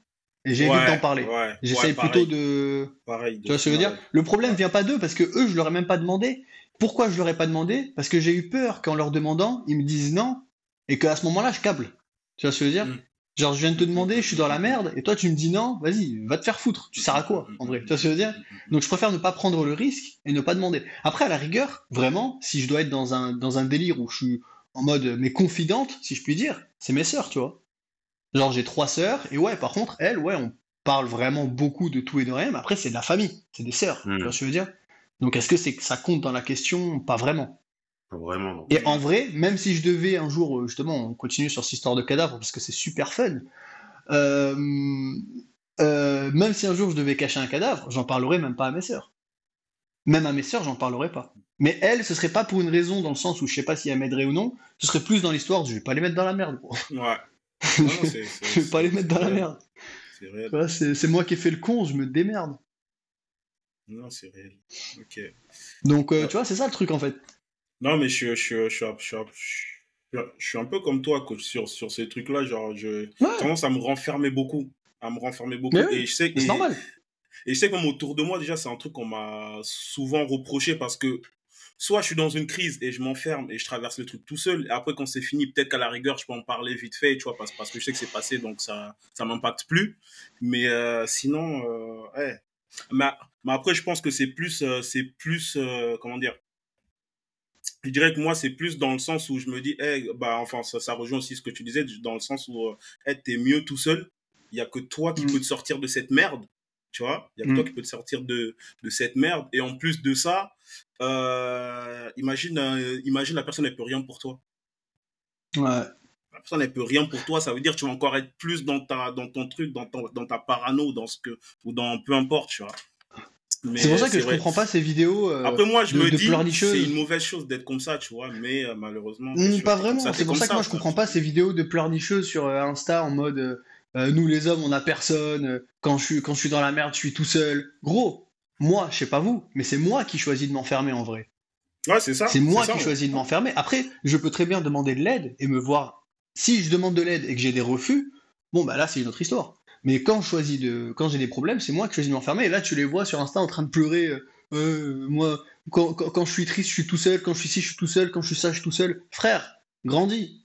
et j'évite ouais, d'en parler. ouais, J'essaye ouais, plutôt pareil, de. Pareil. Tu vois ce que je veux dire? Le problème vient pas d'eux parce que eux, je leur ai même pas demandé. Pourquoi je leur ai pas demandé? Parce que j'ai eu peur qu'en leur demandant, ils me disent non et qu'à ce moment-là, je câble. Tu vois ce que je veux dire? Mm. Genre, je viens de te demander, je suis dans la merde et toi, tu me dis non, vas-y, va te faire foutre. Tu sers à quoi en vrai? Tu vois ce que je veux dire? Donc je préfère ne pas prendre le risque et ne pas demander. Après, à la rigueur, vraiment, si je dois être dans un, dans un délire où je suis en mode mes confidentes, si je puis dire, c'est mes sœurs, tu vois. Genre j'ai trois sœurs, et ouais, par contre, elles, ouais, on parle vraiment beaucoup de tout et de rien, mais après c'est de la famille, c'est des sœurs, Mm. tu vois ce que je veux dire? Donc est-ce que c'est ça compte dans la question Pas vraiment? Pas Vraiment, non. Et en vrai, même si je devais un jour, euh, justement, on continue sur cette histoire de cadavre parce que c'est super fun. euh, euh, même si un jour je devais cacher un cadavre, j'en parlerais même pas à mes sœurs. Même à mes sœurs, j'en parlerais pas. Mais elles, ce serait pas pour une raison dans le sens où je sais pas si elles m'aideraient ou non. Ce serait plus dans l'histoire, je vais pas les mettre dans la merde. Gros. Ouais. Non, non, je vais pas les mettre dans la merde. C'est moi qui ai fait le con, je me démerde. Non, c'est réel. Ok. Donc, euh, tu vois, c'est ça le truc en fait. Non, mais je, suis- je, je, je, suis- un peu comme toi, coach, sur, sur ces trucs-là. Genre, je Ouais, tendance à me renfermer beaucoup. À me renfermer beaucoup. Oui, et je sais, c'est et- normal. Et je sais que même autour de moi, déjà, c'est un truc qu'on m'a souvent reproché parce que soit je suis dans une crise et je m'enferme et je traverse le truc tout seul. Et après, quand c'est fini, peut-être qu'à la rigueur, je peux en parler vite fait, tu vois, parce, parce que je sais que c'est passé, donc ça ça m'impacte plus. Mais euh, sinon, euh, ouais. Mais, mais après, je pense que c'est plus, euh, c'est plus, euh, comment dire je dirais que moi, c'est plus dans le sens où je me dis, hey, bah, enfin, ça, ça rejoint aussi ce que tu disais, dans le sens où, euh, hey, t'es mieux tout seul. Il y a que toi qui Mm. peux te sortir de cette merde. Tu vois, il y a que Mm. toi qui peux te sortir de, de cette merde. Et en plus de ça, euh, imagine, euh, imagine la personne, elle peut rien pour toi. Ouais. La personne, elle peut rien pour toi. Ça veut dire que tu vas encore être plus dans, ta, dans ton truc, dans, ton, dans ta parano, dans ce que, ou dans peu importe, tu vois. C'est pour ça que je vrai. comprends pas ces vidéos. euh, Après, moi, je de- me de dis, c'est une mauvaise chose d'être comme ça, tu vois, mais euh, malheureusement. Sûr, pas vraiment, ça, c'est pour ça que moi je quoi. comprends pas ces vidéos de pleurnicheuses sur euh, Insta en mode euh, nous les hommes on a personne, quand je suis quand je suis dans la merde je suis tout seul. Gros, moi je sais pas vous, mais c'est moi qui choisis de m'enfermer en vrai. Ouais, c'est ça. C'est moi ça, qui ouais. choisis de m'enfermer. Après, je peux très bien demander de l'aide et me voir. Si je demande de l'aide et que j'ai des refus, bon bah là c'est une autre histoire. Mais quand je choisis de, quand j'ai des problèmes, c'est moi qui choisis de m'enfermer. Et là tu les vois sur Insta en train de pleurer. euh, Euh, moi, quand, quand, quand je suis triste, je suis tout seul. Quand je suis ici, je suis tout seul. Quand je suis ça, je suis tout seul. Frère, grandis.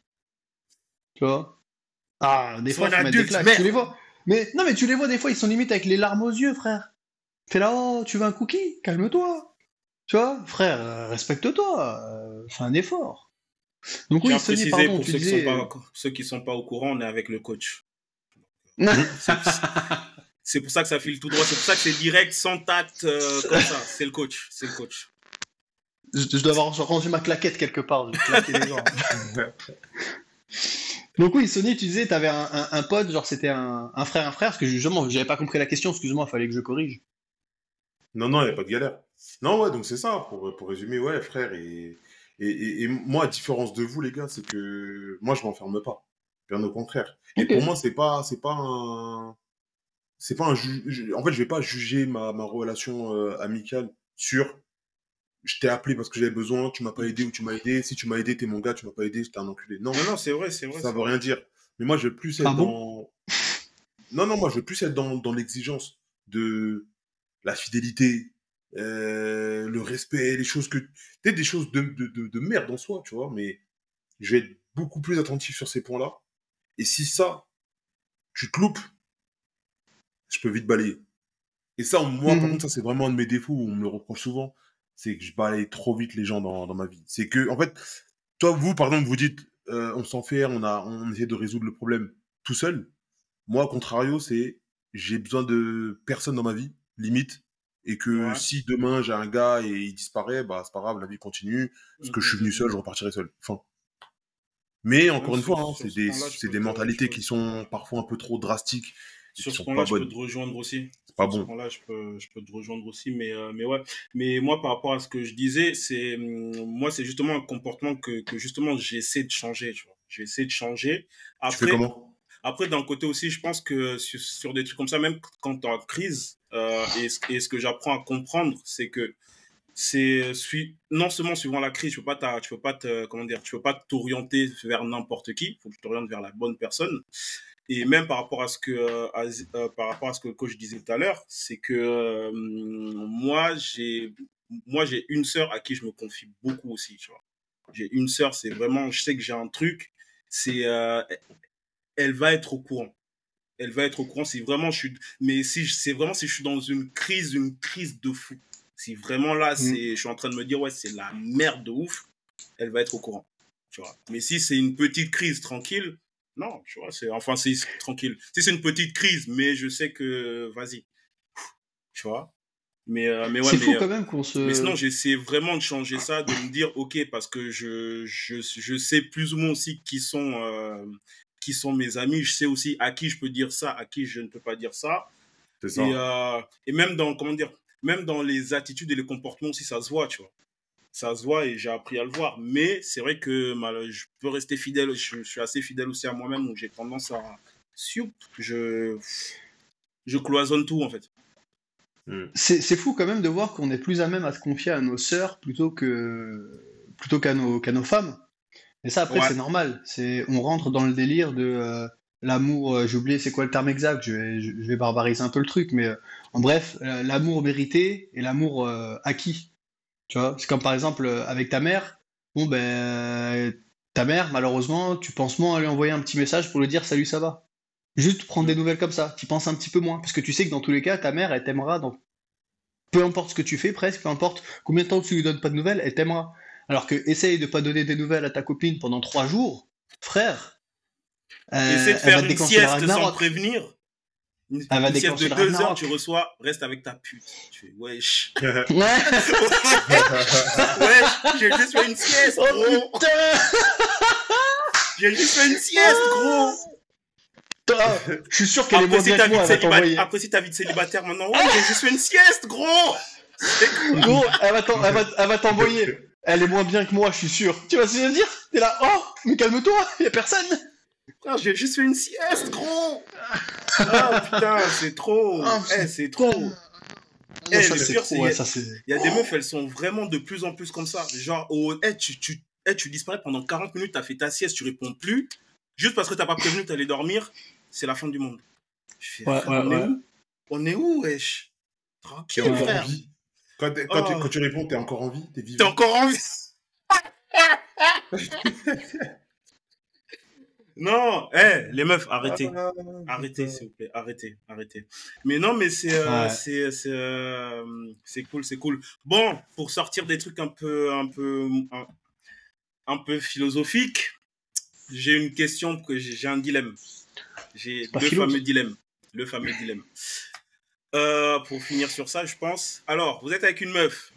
Tu vois? Ah, des Sois fois, des claques. Tu les vois. Mais non, mais tu les vois des fois, ils sont limite avec les larmes aux yeux, frère. Fais là, oh, tu veux un cookie? Calme-toi. Tu vois, frère, euh, respecte-toi. fais un effort. Donc oui, Sony, pardon, pour tu ceux qui, sont pas, ceux qui sont pas au courant, on est avec le coach. C'est pour ça que ça file tout droit. C'est pour ça que c'est direct, sans tact, euh, comme ça. C'est le coach. C'est le coach. je, je dois avoir rendu ma claquette quelque part. claqué les gens. Donc oui, Sony, tu disais, t'avais un, un, un pote, genre c'était un, un frère, un frère, parce que justement, j'avais pas compris la question, excuse-moi, fallait que je corrige. Non, non, il n'y a pas de galère. Non, ouais, donc c'est ça, pour, pour résumer, ouais, frère. Et, et, et, et moi, à différence de vous, les gars, c'est que moi, je m'enferme pas. Bien au contraire. Et pour moi, c'est pas, c'est pas un, c'est pas un ju- En fait, je vais pas juger ma, ma relation euh, amicale sur je t'ai appelé parce que j'avais besoin, tu m'as pas aidé ou tu m'as aidé. Si tu m'as aidé, t'es mon gars, tu m'as pas aidé, j'étais un enculé. Non, Non, non, c'est vrai, c'est vrai. ça veut rien dire. Mais moi, je veux plus être bon dans. Non, non, moi, je veux plus être dans, dans l'exigence de la fidélité, euh, le respect, les choses que. Peut-être des choses de, de, de, de merde en soi, tu vois, mais je vais être beaucoup plus attentif sur ces points-là. Et si ça, tu te loupes, je peux vite balayer. Et ça, moi, par Mhm. contre, ça, c'est vraiment un de mes défauts où on me le reproche souvent. C'est que je balaye trop vite les gens dans, dans ma vie. C'est que, en fait, toi, vous, par exemple, vous dites, euh, on s'en fait, on, a, on essaie de résoudre le problème tout seul. Moi, au contrario, c'est j'ai besoin de personne dans ma vie, limite. Et que Ouais. si demain j'ai un gars et il disparaît, bah c'est pas grave, la vie continue. Parce que je suis venu seul, je repartirai seul. Fin. Mais encore Ouais, une fois, hein, c'est ce des, c'est des mentalités qui sont parfois un peu trop drastiques Sur ce point-là, je peux te rejoindre aussi. C'est pas Sur ce bon. point-là, je peux, je peux te rejoindre aussi, mais, euh, mais ouais. Mais moi, par rapport à ce que je disais, c'est, hum, moi, c'est justement un comportement que, que justement, j'essaie de changer, tu vois. J'essaie de changer. Tu fais Après, comment? après d'un côté aussi, je pense que sur, sur des trucs comme ça, même quand tu es en crise, euh, et, ce- et ce que j'apprends à comprendre, c'est que c'est sui- non seulement suivant la crise, tu peux pas tu peux pas comment dire, tu peux pas t'orienter vers n'importe qui, faut que tu t'orientes vers la bonne personne. Et même par rapport à ce que euh, à- euh, par rapport à ce que le coach disait tout à l'heure, c'est que euh, moi j'ai moi j'ai une sœur à qui je me confie beaucoup aussi, tu vois. J'ai une sœur, c'est vraiment, je sais que j'ai un truc, c'est euh, elle va être au courant. Elle va être au courant si vraiment je suis. Mais si c'est vraiment si je suis dans une crise, une crise de fou. Si vraiment là, c'est, je suis en train de me dire ouais, c'est la merde de ouf. Elle va être au courant. Tu vois. Mais si c'est une petite crise tranquille, non, tu vois, c'est enfin c'est tranquille. Si c'est une petite crise, mais je sais que vas-y, tu vois. Mais euh, mais ouais, c'est mais, fou euh, quand même qu'on se. mais sinon, j'essaie vraiment de changer ça, de me dire, ok, parce que je, je, je sais plus ou moins aussi qui sont, euh, qui sont mes amis, je sais aussi à qui je peux dire ça, à qui je ne peux pas dire ça. C'est ça. Et, euh, et même dans, comment dire, même dans les attitudes et les comportements aussi, ça se voit, tu vois. Ça se voit et j'ai appris à le voir. Mais c'est vrai que mal- je peux rester fidèle, je, je suis assez fidèle aussi à moi-même, où j'ai tendance à, je, je cloisonne tout, en fait. Mm. C'est c'est fou quand même de voir qu'on est plus à même à se confier à nos sœurs plutôt que plutôt qu'à nos, qu'à nos femmes. Et ça après Ouais. c'est normal. C'est on rentre dans le délire de euh, l'amour. euh, J'ai oublié c'est quoi le terme exact. Je vais, barbariser un peu le truc, mais euh, en bref, euh, l'amour mérité et l'amour acquis. Tu vois, c'est comme par exemple avec ta mère. Bon ben ta mère malheureusement tu penses moins à lui envoyer un petit message pour lui dire salut ça va. Juste prendre des nouvelles comme ça, tu penses un petit peu moins, parce que tu sais que dans tous les cas, ta mère, elle t'aimera dans peu importe ce que tu fais, presque, peu importe combien de temps tu lui donnes pas de nouvelles, elle t'aimera. Alors que essaye de pas donner des nouvelles à ta copine pendant trois jours, frère. Euh, Essaie de elle faire va une sieste sans prévenir. Une, Elle va une sieste de deux heures, tu reçois, reste avec ta pute. Tu fais, wesh. Ouais. wesh, j'ai juste fait une sieste, Oh gros. putain J'ai juste fait une sieste, gros. Je suis sûr qu'elle est moins si bien que moi, célibataire, après, si ta vie de célibataire maintenant, ouais, j'ai juste fait une sieste, gros. Gros, elle va t'en- elle va- elle va t'envoyer. Elle est moins bien que moi, je suis sûr. Tu vois ce que je veux dire? T'es là, oh, mais calme-toi, y a personne. Putain, J'ai juste fait une sieste, gros. Ah putain, c'est trop. Ah, Eh, c'est trop. Non, Eh, ça le c'est pire, ouais. Il y a des meufs, elles sont vraiment de plus en plus comme ça. Genre, oh, eh, tu, tu, eh, tu disparais pendant 40 minutes, t'as fait ta sieste, tu réponds plus. Juste parce que t'as pas prévenu t'allais dormir, c'est la fin du monde. Je fais, Ouais, frère, ouais, on est où? On est où, wesh? T'es Tranquille, encore en frère. vie? Quand, quand, t'es- Oh. quand tu réponds, t'es encore en vie, t'es encore en vie Non, eh, les meufs, arrêtez. Ah, Arrêtez, s'il vous plaît, arrêtez, arrêtez. Mais non, mais c'est euh, Ouais. c'est c'est euh, c'est cool, c'est cool. Bon, pour sortir des trucs un peu un peu un, un peu philosophiques, j'ai une question que j'ai un dilemme. J'ai philo. fameux dilemmes, le fameux dilemme. Euh, pour finir sur ça, je pense. Alors, vous êtes avec une meuf,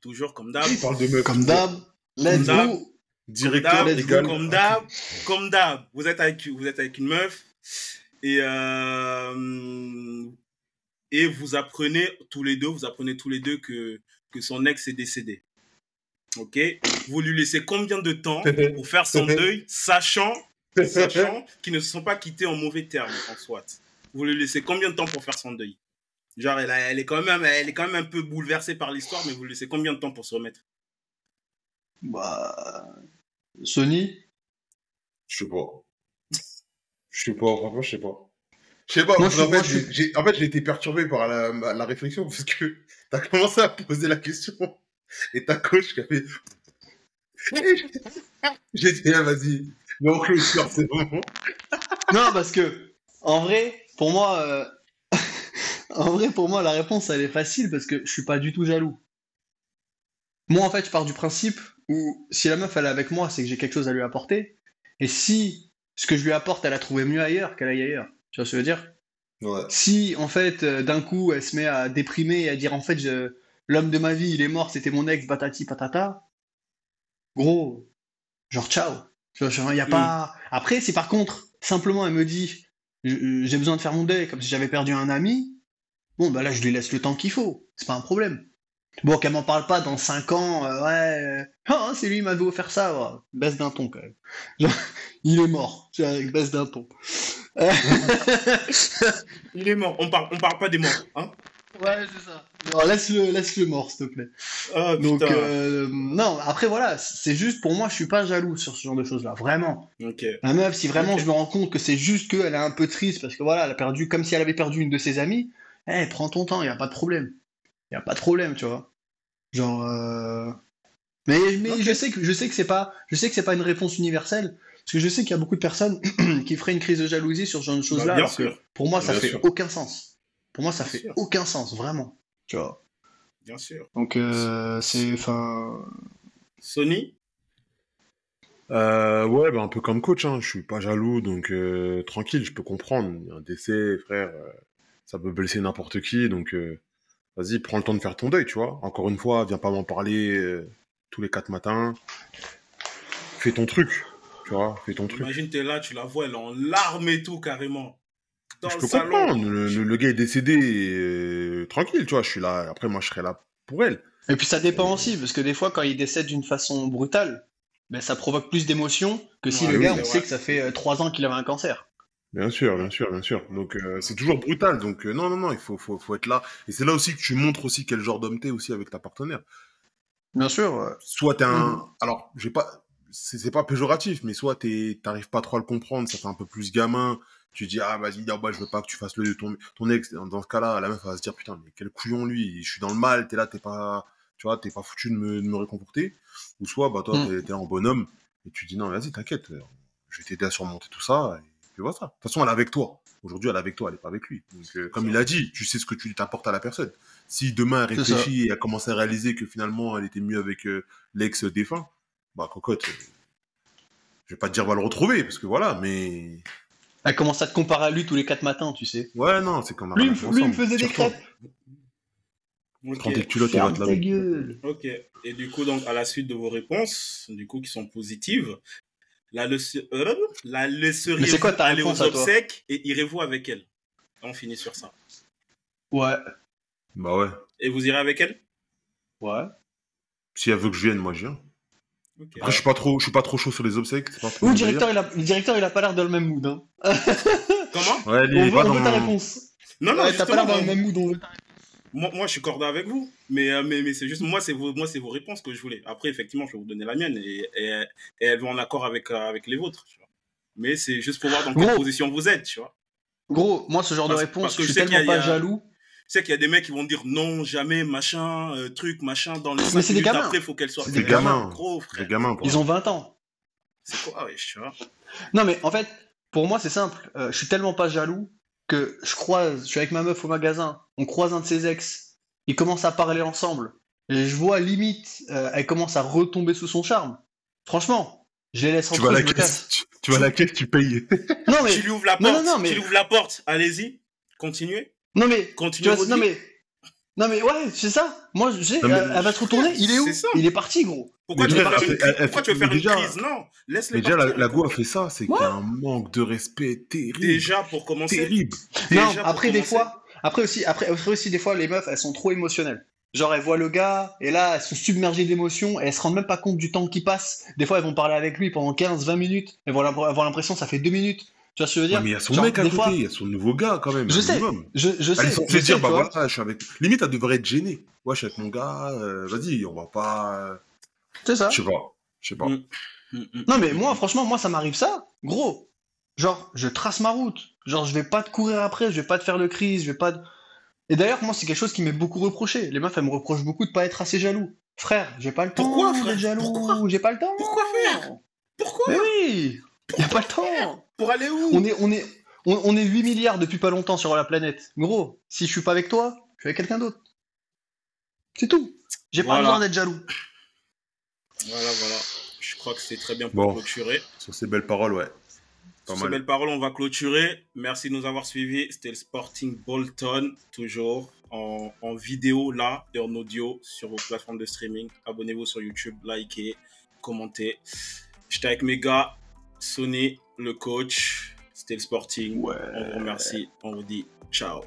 toujours comme d'hab. Il parle de meuf. Comme d'hab, let's go. Directeur Comme d'hab, égal. Comme d'hab, comme d'hab, vous êtes avec, vous êtes avec une meuf et euh, et vous apprenez tous les deux, vous apprenez tous les deux que que son ex est décédé. Ok, vous lui laissez combien de temps pour faire son deuil, sachant sachant qu'ils ne se sont pas quittés en mauvais termes en soit. Vous lui laissez combien de temps pour faire son deuil? Genre, elle, est quand même, elle est quand même un peu bouleversée par l'histoire, mais vous lui laissez combien de temps pour se remettre? Bah, Sony? Je sais pas. Je sais pas, franchement, je sais pas. Je sais pas, Moi, je- fait, j'ai- j'ai- en fait, j'ai été perturbé par la, la réflexion parce que t'as commencé à poser la question et ta coach qui a fait. J'ai dit, ah, vas-y, mais on réussir, c'est bon. Non, parce que, en vrai, pour moi, euh, en vrai, pour moi, la réponse, elle est facile parce que je suis pas du tout jaloux. Moi, en fait, je pars du principe où si la meuf, elle est avec moi, c'est que j'ai quelque chose à lui apporter. Et si ce que je lui apporte, elle a trouvé mieux ailleurs, qu'elle aille ailleurs. Tu vois ce que je veux dire? Ouais. Si, en fait, euh, d'un coup, elle se met à déprimer et à dire, en fait, je- l'homme de ma vie, il est mort, c'était mon ex, batati patata, gros, genre, ciao. Tu vois, genre, y a pas... Après, si par contre, simplement, elle me dit, j'ai besoin de faire mon deuil, comme si j'avais perdu un ami, bon, bah là, je lui laisse le temps qu'il faut. C'est pas un problème. Bon, qu'elle m'en parle pas dans 5 ans, euh, ouais, euh, ah, c'est lui, il m'avait offert ça, ouais. baisse d'un ton, quand même. Genre, il est mort, tu vois, avec baisse d'un ton. Il est mort. On parle, on parle pas des morts. Hein Ouais, c'est ça. Non, laisse-le, laisse-le mort, s'il te plaît. Ah, Donc, euh, non, après, voilà, c'est juste pour moi, je suis pas jaloux sur ce genre de choses-là, vraiment. Ok. La meuf, si vraiment je me rends compte que c'est juste qu'elle est un peu triste parce que voilà, elle a perdu, comme si elle avait perdu une de ses amies, eh, prends ton temps, y a pas de problème. Y a pas de problème, tu vois. Genre, euh, mais, mais je sais que je sais que c'est pas, je sais que c'est pas une réponse universelle, parce que je sais qu'il y a beaucoup de personnes qui feraient une crise de jalousie sur ce genre de choses-là, Bah, bien alors que sûr. pour moi, ça Bien fait sûr. aucun sens. Pour moi, ça Bien fait sûr. aucun sens, vraiment. Tu vois. Bien sûr. Donc, euh, c'est, enfin, Sony? Euh, ouais, bah, un peu comme coach, hein. Je suis pas jaloux, donc euh, tranquille, je peux comprendre. Il y a Un décès, frère, euh, ça peut blesser n'importe qui, donc euh, vas-y, prends le temps de faire ton deuil, tu vois. Encore une fois, viens pas m'en parler euh, tous les quatre matins. Fais ton truc, tu vois, fais ton truc. Imagine, t'es là, tu la vois, elle est en larmes et tout, carrément. Dans Je le peux salon. comprendre. Le, le- le gars est décédé, euh, tranquille, tu vois. Je suis là. Après, moi, je serai là pour elle. Et puis ça dépend aussi, parce que des fois, quand il décède d'une façon brutale, ben, ça provoque plus d'émotions que si Ouais, le oui, gars, on sait que ça fait euh, trois ans qu'il avait un cancer. Bien sûr, bien sûr, bien sûr. Donc, euh, c'est toujours brutal. Donc, euh, non, non, non, il faut, faut, faut être là. Et c'est là aussi que tu montres aussi quel genre d'homme t'es aussi avec ta partenaire. Bien sûr. Soit t'es un. Mhm. Alors, j'ai pas. C'est pas péjoratif, mais soit t'es- t'arrives pas trop à le comprendre, ça fait un peu plus gamin. Tu dis, ah, vas-y, ah, bah, je veux pas que tu fasses le ton, ton ex. Dans, ce cas-là, la meuf va se dire, putain, mais quel couillon lui, je suis dans le mal, t'es là, t'es pas. Tu vois, t'es pas foutu de me, de me réconforter. Ou soit, bah, toi, Mhm. t'es un bonhomme, et tu dis, non, vas-y, t'inquiète, je vais t'aider à surmonter tout ça, et puis voilà. De toute façon, elle est avec toi. Aujourd'hui, elle est avec toi, elle est pas avec lui. Donc, euh, comme il a dit, tu sais ce que tu t'apportes à la personne. Si demain elle ça. réfléchit et elle commence à réaliser que finalement elle était mieux avec euh, l'ex défunt, bah cocotte, euh, je vais pas te dire va le retrouver parce que voilà, mais Elle commence à te comparer à lui tous les quatre matins, tu sais. ouais non, c'est qu'on a Lui, lui, il me faisait des crêpes. Ok. Prends tes culottes et va te laver. Ok. Et du coup, donc, à la suite de vos réponses, du coup, qui sont positives, la, laisse- euh, la laisseriez Mais c'est quoi aller aux obsèques et irez-vous avec elle? On finit sur ça. Ouais. Bah ouais. Et vous irez avec elle? Ouais. Si elle veut que je vienne, moi je viens. Après, je suis pas trop, je suis pas trop chaud sur les obsèques. c'est pas trop Ou mon le directeur, il a, le directeur, il a pas l'air dans le même mood. Hein. Comment? Ouais, On est veut, pas on dans veut ta réponse. Non, non, Ouais, t'as pas l'air dans le même mood. On veut ta moi, moi, je suis corda avec vous. Mais, euh, mais, mais c'est juste, moi, c'est vos, moi, c'est vos réponses que je voulais. Après, effectivement, je vais vous donner la mienne et, et, et elle va en accord avec, euh, avec les vôtres. tu vois. Mais c'est juste pour voir dans quelle Gros. position vous êtes, tu vois. Gros, moi, ce genre Parce- de réponse, parce que je je suis y a- tellement pas il y a- jaloux. Tu sais qu'il y a des mecs qui vont dire non, jamais, machin, euh, truc, machin, dans les Mais 5 c'est des minutes gamins. après, faut qu'elle soit. C'est des gamins. Gros, frère. gamins, quoi. Ils ont 20 ans. C'est quoi, ouais, tu vois? Non, mais en fait, pour moi, c'est simple. Euh, je suis tellement pas jaloux que je croise, je suis avec ma meuf au magasin, on croise un de ses ex, ils commencent à parler ensemble, et je vois limite, euh, elle commence à retomber sous son charme. Franchement, je les laisse Tu entre vas la caisse, tu, tu vas la caisse, tu payes. Non, mais, Tu lui ouvres la porte, Non, non, non, mais- tu lui ouvres la porte, allez-y, continuez, non, mais, tu continuez vois, non, mais, non, mais, ouais, c'est ça. Moi, je sais, Non, mais- elle, elle va se retourner, il est où. Il est parti, gros. Pourquoi Mais tu veux déjà, elle elle- crise Pourquoi tu veux faire une déjà- crise Non, laisse-les Mais déjà, la, la les go a fait ça, c'est Ouais. qu'il y a un manque de respect terrible. Déjà, pour commencer, terrible. Non, après, des fois, après aussi, après, après aussi, des fois, les meufs, elles sont trop émotionnelles. Genre, elles voient le gars, et là, elles sont submergées d'émotions, et elles se rendent même pas compte du temps qui passe. Des fois, elles vont parler avec lui pendant 15-20 minutes, elles vont avoir l'impression que ça fait 2 minutes. Tu vois ce que je veux dire? Ouais, mais il y a son Genre, mec à côté, fois- il y a son nouveau gars quand même. Je sais, je, je sais. Elle est je censée sais, dire, bah vois. voilà, je suis avec. Limite, elle devrait être gênée. Ouais, je suis avec mon gars, euh, vas-y, on va pas. C'est ça. Je sais pas. Je sais pas. Mm. Mm, mm. Non, mais moi, franchement, moi, ça m'arrive ça, gros. Genre, je trace ma route. Genre, je vais pas te courir après, je vais pas te faire le crise, je vais pas. te- Et d'ailleurs, moi, c'est quelque chose qui m'est beaucoup reproché. Les meufs, elles me reprochent beaucoup de pas être assez jaloux. Frère, j'ai pas le temps Pourquoi, frère jaloux. Pourquoi? J'ai pas le temps. Pourquoi faire Pourquoi? Mais oui, y a pas le temps. Pour aller où? On est, on est, on, on est 8 milliards depuis pas longtemps sur la planète. Gros, si je suis pas avec toi, je suis avec quelqu'un d'autre. C'est tout. J'ai pas besoin d'être jaloux. Voilà, voilà. Je crois que c'est très bien pour Bon. clôturer. Sur ces belles paroles, ouais. Sur ces belles paroles, on va clôturer. Merci de nous avoir suivis. C'était le Sporting Bolton, toujours en, en vidéo là et en audio sur vos plateformes de streaming. Abonnez-vous sur YouTube, likez, commentez. J'étais avec mes gars, Sony, le coach. C'était le Sporting. Ouais. On vous remercie. On vous dit ciao.